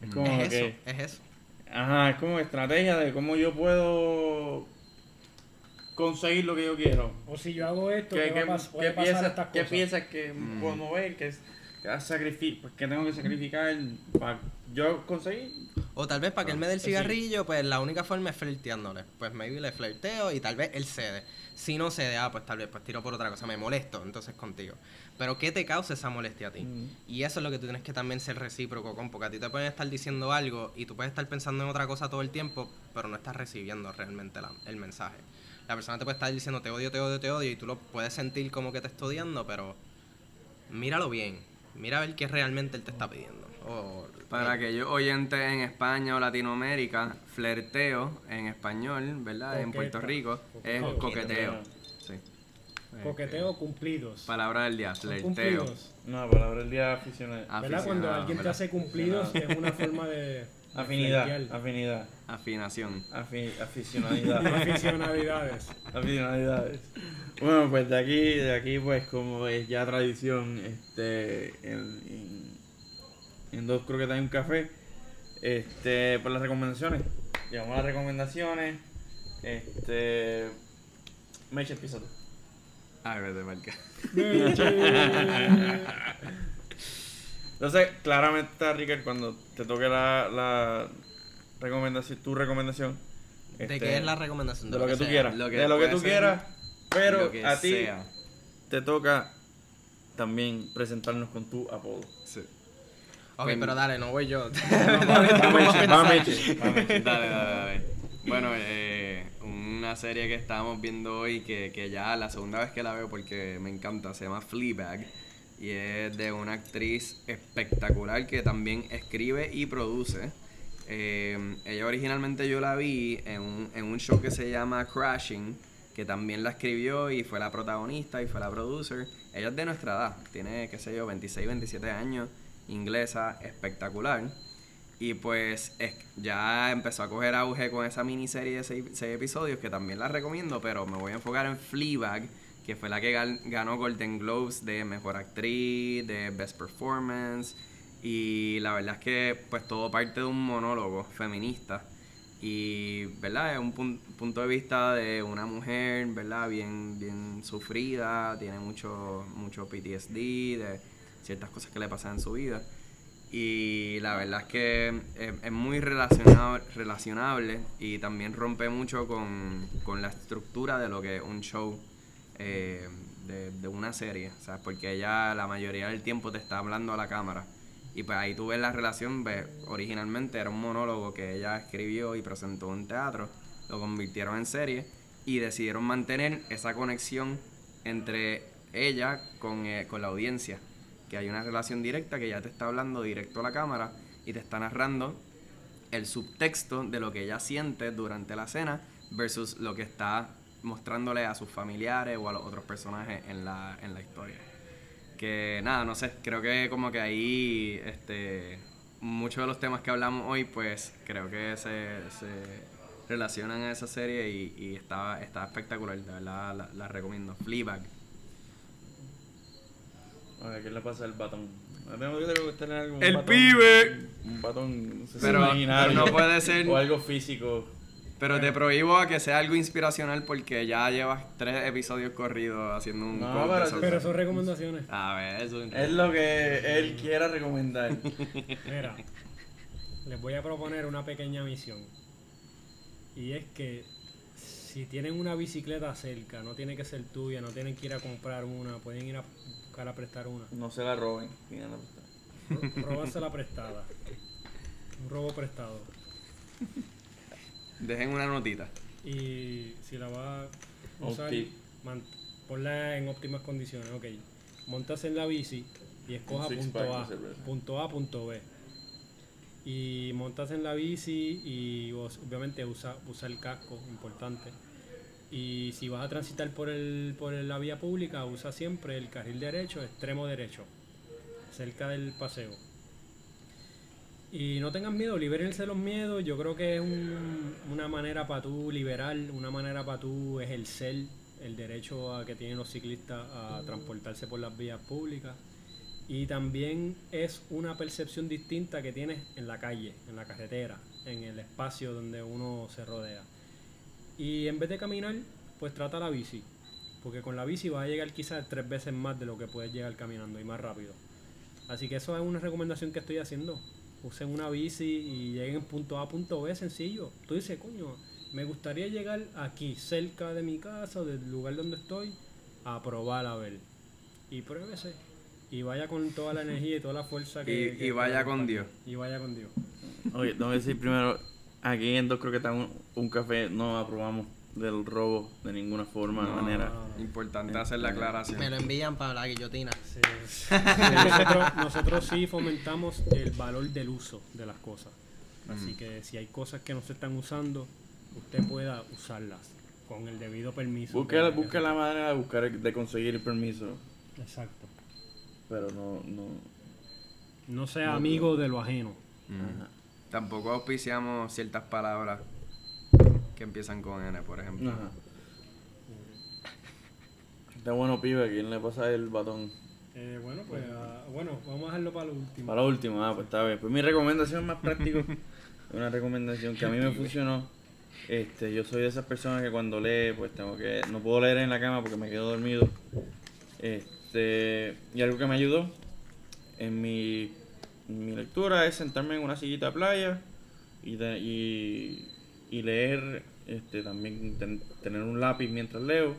Es como es que, eso, es eso. ajá, es como estrategia de cómo yo puedo conseguir lo que yo quiero. O si yo hago esto, ¿qué, ¿Qué, va a pas- qué, puede qué pasar piensas, estas qué piensas que Mm. puedo mover? Que, es, que sacrific pues, que tengo que sacrificar para yo conseguir? O tal vez para que él me dé el Sí. cigarrillo, pues la única forma es flirteándole. Pues maybe le flirteo y tal vez él cede. Si no cede, ah, pues tal vez pues tiro por otra cosa, me molesto entonces contigo. Pero ¿qué te causa esa molestia a ti? Mm. Y eso es lo que tú tienes que también ser recíproco con, porque a ti te pueden estar diciendo algo y tú puedes estar pensando en otra cosa todo el tiempo, pero no estás recibiendo realmente la- el mensaje. La persona te puede estar diciendo te odio, te odio, te odio y tú lo puedes sentir como que te está odiando, pero míralo bien. Mira a ver qué realmente él te está pidiendo. O- Para aquellos oyentes en España o Latinoamérica, flirteo en español, ¿verdad? En. Puerto Rico es Coqueteo. coqueteo. Sí. Coqueteo cumplidos. Palabra del día, cumplidos. No, palabra del día aficionado. ¿Verdad? Cuando alguien te hace cumplidos es una forma de... Afinidad, afinidad, Afinación. afi- aficionalidad. [laughs] Aficionalidades. Aficionalidades. Bueno, pues de aquí, de aquí pues como es ya tradición, este, en, en, en dos croquetas y un café, este, por las recomendaciones. Llegamos a las recomendaciones. Este, Meche, empieza tú. Ah, vete, marca. [laughs] Entonces, claramente, Ricker, cuando te toque la, la recomendación, tu recomendación, ¿De este, qué es la recomendación? de lo que tú quieras, Lo que de lo que tú quieras, pero a ti sea. te toca también presentarnos con tu apodo. Sí. Ok, Pues- pero dale, no voy yo. [laughs] Dale, dale, dale. Bueno, eh, una serie que estábamos viendo hoy que, que ya la segunda vez que la veo porque me encanta, se llama Fleabag y es de una actriz espectacular que también escribe y produce. Eh, ella originalmente yo la vi en un, en un show que se llama Crashing, que también la escribió y fue la protagonista y fue la producer. Ella es de nuestra edad, tiene, qué sé yo, 26, 27 años, inglesa, espectacular. Y pues es- ya empezó a coger auge con esa miniserie de seis, seis episodios que también la recomiendo, pero me voy a enfocar en Fleabag, que fue la que ganó Golden Globes de Mejor Actriz, de Best Performance. Y la verdad es que pues todo parte de un monólogo feminista. Y, ¿verdad? Es un pun- punto de vista de una mujer, ¿verdad? Bien, bien sufrida, tiene mucho, mucho PTSD, de ciertas cosas que le pasan en su vida. Y la verdad es que es, muy relacionable y también rompe mucho con, con la estructura de lo que es un show eh, de, de una serie, ¿sabes? Porque ella la mayoría del tiempo te está hablando a la cámara. Y pues ahí tú ves la relación, ves, originalmente era un monólogo que ella escribió y presentó en teatro, lo convirtieron en serie y decidieron mantener esa conexión entre ella con, eh, con la audiencia, que hay una relación directa que ella te está hablando directo a la cámara y te está narrando el subtexto de lo que ella siente durante la cena versus lo que está mostrándole a sus familiares o a los otros personajes en la, en la historia. Que nada, no sé, creo que como que ahí este, muchos de los temas que hablamos hoy, pues creo que se, se relacionan a esa serie y, y está, está espectacular, de verdad la, la recomiendo. Fleabag. A ver, ¿qué le pasa al batón? Que tener algún ¡El batón- pibe! Un batón, no sé si Pero- pero no puede ser- O algo físico. Pero te prohíbo a que sea algo inspiracional porque ya llevas tres episodios corridos haciendo un No, pero- son recomendaciones. A ver, eso Es lo que él quiera recomendar. [laughs] Mira, les voy a proponer una pequeña misión. Y es que si tienen una bicicleta cerca, no tiene que ser tuya, no tienen que ir a comprar una, pueden ir a buscar a prestar una. No se la roben. Pídanla prestada. Ro- Róbansela prestada. Un robo prestado. [laughs] Dejen una notita. Y si la va a usar, man- ponla en óptimas condiciones. Ok, montas en la bici y escoja punto A, punto A, punto B. Y montas en la bici y vos, obviamente usa, usa el casco, importante. Y si vas a transitar por, el, por la vía pública, usa siempre el carril derecho, extremo derecho, cerca del paseo. Y no tengan miedo, libérense los miedos. Yo creo que es un- una manera para tú liberar, una manera para tú ejercer el derecho que tienen los ciclistas a transportarse por las vías públicas. Y también es una percepción distinta que tienes en la calle, en la carretera, en el espacio donde uno se rodea. Y en vez de caminar, pues trata la bici. Porque con la bici vas a llegar quizás tres veces más de lo que puedes llegar caminando y más rápido. Así que eso es una recomendación que estoy haciendo. Usen una bici y lleguen punto A a punto B sencillo. Tú dices, coño, me gustaría llegar aquí, cerca de mi casa, del lugar donde estoy, a probar a ver. Y pruébese. Y vaya con toda la energía y toda la fuerza que. Y- que y vaya con. Dios. Y vaya con Dios. Oye, tengo que decir primero, aquí en Dos Croquetas un, un café no aprobamos del robo de ninguna forma, No. manera. Importante hacer la aclaración. Me lo envían para la guillotina. Sí. nosotros, nosotros sí fomentamos el valor del uso de las cosas. Así que si hay cosas que no se están usando, usted pueda usarlas con el debido permiso. Busque, que- busque la manera de buscar de conseguir el permiso, Exacto. pero no, no. No sea amigo de lo ajeno. Mm. Tampoco auspiciamos ciertas palabras que empiezan con N, por ejemplo. Ajá. Está bueno, pibe, ¿a quién le pasa el batón? Eh, bueno, pues ah, bueno, vamos a dejarlo para lo último. Para lo último, ah, pues está bien. Pues mi recomendación más práctica, [laughs] una recomendación que a mí me funcionó. Este, yo soy de esas personas que cuando lee, pues tengo que, no puedo leer en la cama porque me quedo dormido. Este, y algo que me ayudó en mi, en mi lectura es sentarme en una sillita de playa y, de- y, y leer, este, también ten- tener un lápiz mientras leo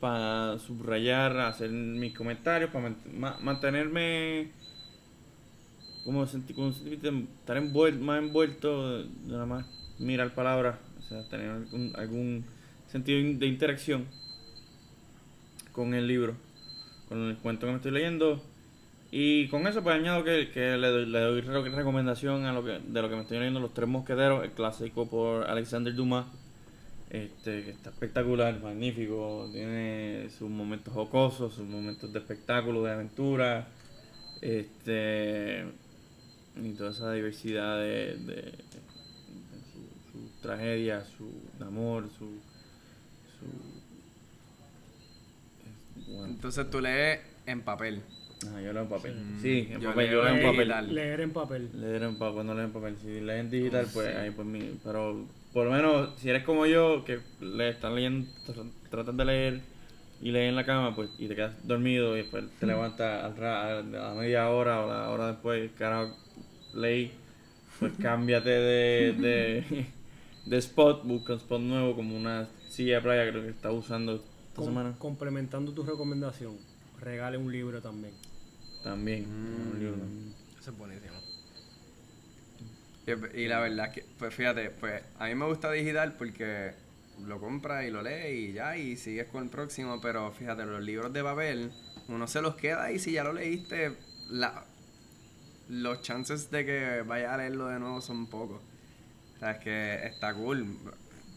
para subrayar, hacer mis comentarios, para mantenerme como senti- como sentir- estar envuelto, más envuelto, nada más mirar palabras, o sea, tener algún, algún sentido de interacción con el libro, con el cuento que me estoy leyendo. Y con eso pues añado que, que le, doy, le doy re- recomendación a lo que, de lo que me estoy leyendo, Los Tres Mosqueteros, el clásico por Alexander Dumas. Este, que está espectacular, magnífico, tiene sus momentos jocosos, sus momentos de espectáculo, de aventura, este y toda esa diversidad de, de, de su, su tragedia, su amor, su, su bueno, Entonces tú lees en papel. ajá, yo leo en papel, Sí. sí, en Yo papel, leo yo leo en en papel. Leer en papel. Leer en papel, cuando leen en papel. Si leen digital, pues Sí. ahí pues mi. Pero por lo menos, si eres como yo, que le están leyendo, tr- tratan de leer y lees en la cama, pues y te quedas dormido y después te levantas al ra- a la media hora o la hora después, carajo, ley, pues [laughs] cámbiate de, de, [laughs] de spot, busca un spot nuevo como una silla de playa creo que está usando esta Com- semana. complementando tu recomendación, regale un libro también. También. un libro también. Eso es buenísimo. Y, y la verdad es que, pues fíjate, pues a mí me gusta digital porque lo compras y lo lees y ya, y sigues con el próximo, pero fíjate, los libros de papel, uno se los queda y si ya lo leíste, la, los chances de que vayas a leerlo de nuevo son pocos. O sea, es que está cool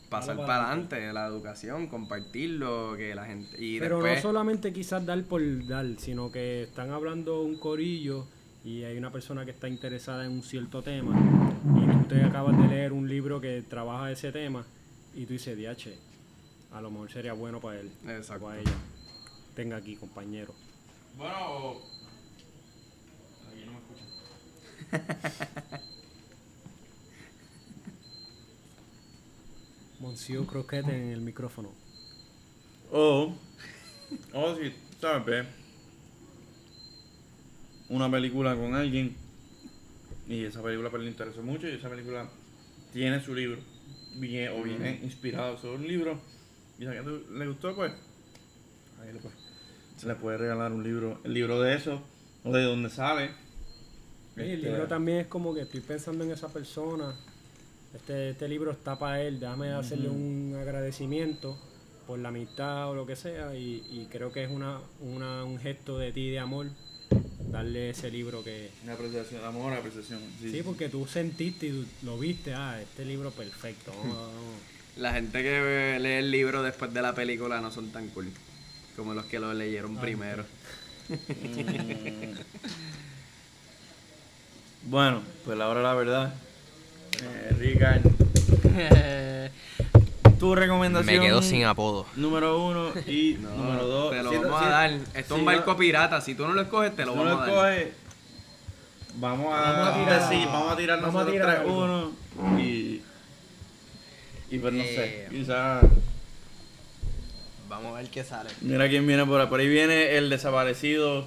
pasar para para adelante la educación, compartirlo, que la gente... Y Pero después, no solamente quizás dar por dar, sino que están hablando un corillo y hay una persona que está interesada en un cierto tema y tú te acabas de leer un libro que trabaja ese tema y tú dices, DH, a lo mejor sería bueno para él, o para ella. Tenga aquí, compañero. Bueno, aquí no me escuchan. [laughs] Monsieur Croquete en el micrófono. O, o si, ¿sabes? Una película con alguien y esa película pues, le interesó mucho y esa película tiene su libro bien, o viene inspirado sobre un libro y a que le gustó pues ahí le, puede- se le puede regalar un libro el libro de eso o de donde sale Sí, el Este, libro también es como que estoy pensando en esa persona. Este, este libro está para él, déjame hacerle un agradecimiento por la amistad o lo que sea. Y, y creo que es una, una, un gesto de ti de amor darle ese libro que. una apreciación amor apreciación sí, Sí, porque tú sentiste y tú lo viste, ah, este libro perfecto. vamos. [laughs] La gente que lee el libro después de la película no son tan cool como los que lo leyeron primero. [laughs] bueno pues la hora de la verdad eh, Ricardo [laughs] tu recomendación Me quedo sin apodo. número uno y [laughs] No, número dos Te lo Si- vamos a dar. Esto es si un no- barco pirata. Si tú no lo escoges, te lo no vamos lo a dar. escoges, vamos a, Vamos a tirar- vamos a tirar vamos a nosotros tirar tres uno y y pues no sé Eh. quizás Vamos a ver qué sale. mira quién viene por ahí por ahí viene el desaparecido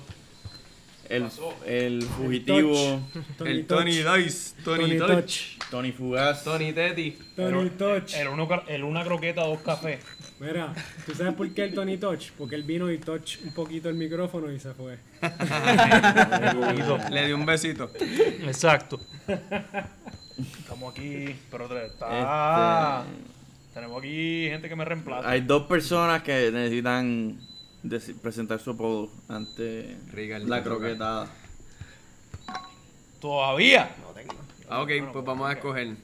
el, el fugitivo El. Tony Dice, Tony, Tony Touch, Touch. Tony Fugaz Tony Tetti. Tony Touch. El, uno, el una croqueta, dos cafés. Mira, ¿tú sabes por qué el Tony Touch? Porque él vino y touch un poquito el micrófono y se fue. [laughs] Le di un besito. Exacto. Estamos aquí, pero está... Este- Tenemos aquí gente que me reemplaza. hay dos personas que necesitan presentar su apodo ante Ricardo, la croquetada Todavía. No tengo. Ah, ok, pues vamos a escoger.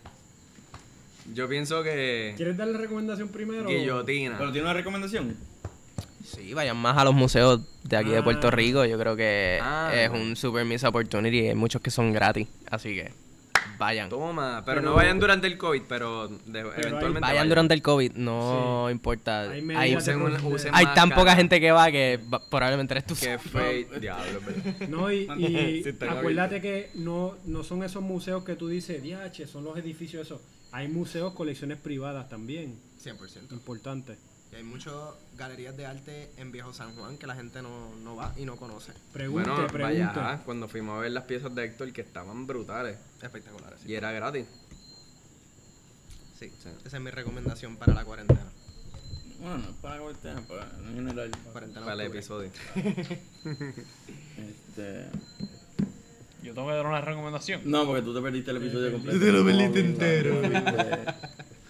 Yo pienso que. ¿Quieres darle recomendación primero? Guillotina. pero tiene una recomendación Sí, vayan más a los museos de aquí de Puerto Ah. Rico. Yo creo que Ah. es un super miss opportunity. Hay muchos que son gratis. Así que vayan. Toma, pero, Pero- no vayan durante el COVID, pero, de- hay- eventualmente. Vayan durante el COVID, no Sí. importa. Hay Hay, Usen usen hay tan poca gente que va que va- probablemente eres tú. Que fake. Diablo. [laughs] No, y, [laughs] y Sí, está acuérdate que no, no son esos museos que tú dices, DH, son los edificios esos. Hay museos, colecciones privadas también, 100%. importante. Y hay muchas galerías de arte en Viejo San Juan que la gente no, no va y no conoce. Pregunte, Bueno, pregunte. vaya, ah, cuando fuimos a ver las piezas de Héctor que estaban brutales. Espectaculares. Y era gratis. Sí, esa es mi recomendación para la cuarentena. bueno para cuarentena para en general Cuarentena Para el octubre. episodio. este Yo tengo que dar una recomendación. no porque tú te perdiste el episodio completo te lo perdiste No, entero.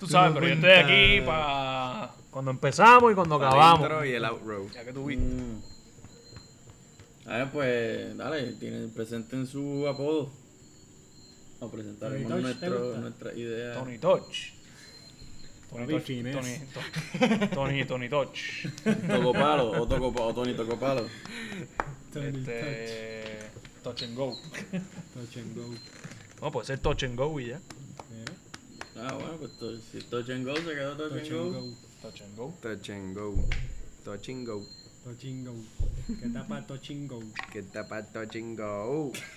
Tú sabes, pero yo estoy aquí para cuando empezamos y cuando acabamos. El intro y el outrow. Ya que tú viste. Mm. A ver, pues, dale, tienen, presenten su apodo. O presentaremos Tony Touch, ¿te nuestro, nuestra idea. Tony Touch. Tony Touch. Tony, To- [laughs] Tony, Tony Touch. Tocopalo, o, toco, o Tony Tocopalo. Tony Este. Touch and go. Touch. Touch and go. No, puede ser touch and go y ya. Ah, bueno, pues to- si Touch and Go se quedó Touch, Touch and and Go. go. Touch and go. Touch and go. Touch and go. Touch and go. ¿Qué tapa touch and go? [laughs] Que tapa touch and go. [laughs]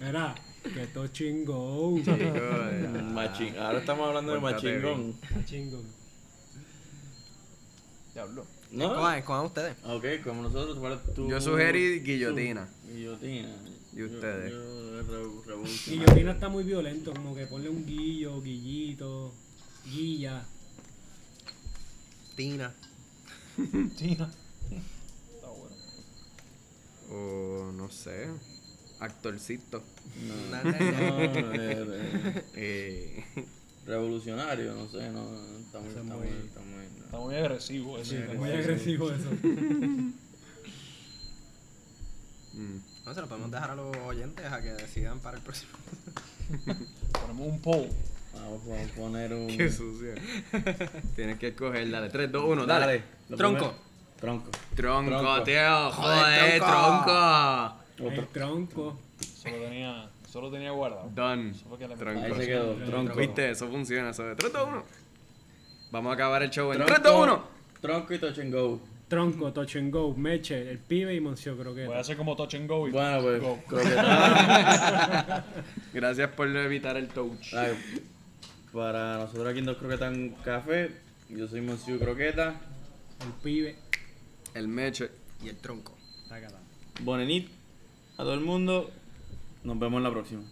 Mira, que touch and go. Machin- Ahora estamos hablando de Machingón. Go. Diablo. ¿No? Cojan, cojan ustedes. Ok, como nosotros, ¿cuál es tu- Yo sugerí guillotina. Guillotina. ¿Y ustedes? Yo, yo. Guillotino está muy violento, como que ponle un guillo, guillito, guilla. Tina. [laughs] Tina. Está bueno. O no sé. Actorcito. No, no, eh, revolucionario, no sé, no, está muy, Eso es está muy- está muy, no. Está muy agresivo muy muy agresivo eso. [laughs] mm. No, se lo podemos dejar a los oyentes a que decidan para el próximo. [laughs] Ponemos un poll. Vamos, a poner un... Qué sucio. [laughs] Tienes que escoger, dale. 3, 2, 1, dale. Lo Tronco. primero- Tronco. Tronco, Tronco. tío. Joder, tronco. tronco. El tronco. Solo tenía, solo tenía guardado. Done. Tronco. Ahí se quedó, Tronco. ¿Viste? Eso funciona. Eso de 3, 2, 1. Vamos a acabar el show en Tronco, 3, 2, 1. Tronco y touch and go. Tronco, Touch and Go, Meche, el pibe y Moncio creo que. Voy a hacer como touch and go y Bueno, pues, go. croquetán. [laughs] Gracias por evitar el touch. Ay, Para nosotros aquí en Dos Croquetas Café, yo soy Monsieur Croqueta. El pibe. El meche. Y el tronco. Bonenit a todo el mundo. Nos vemos en la próxima.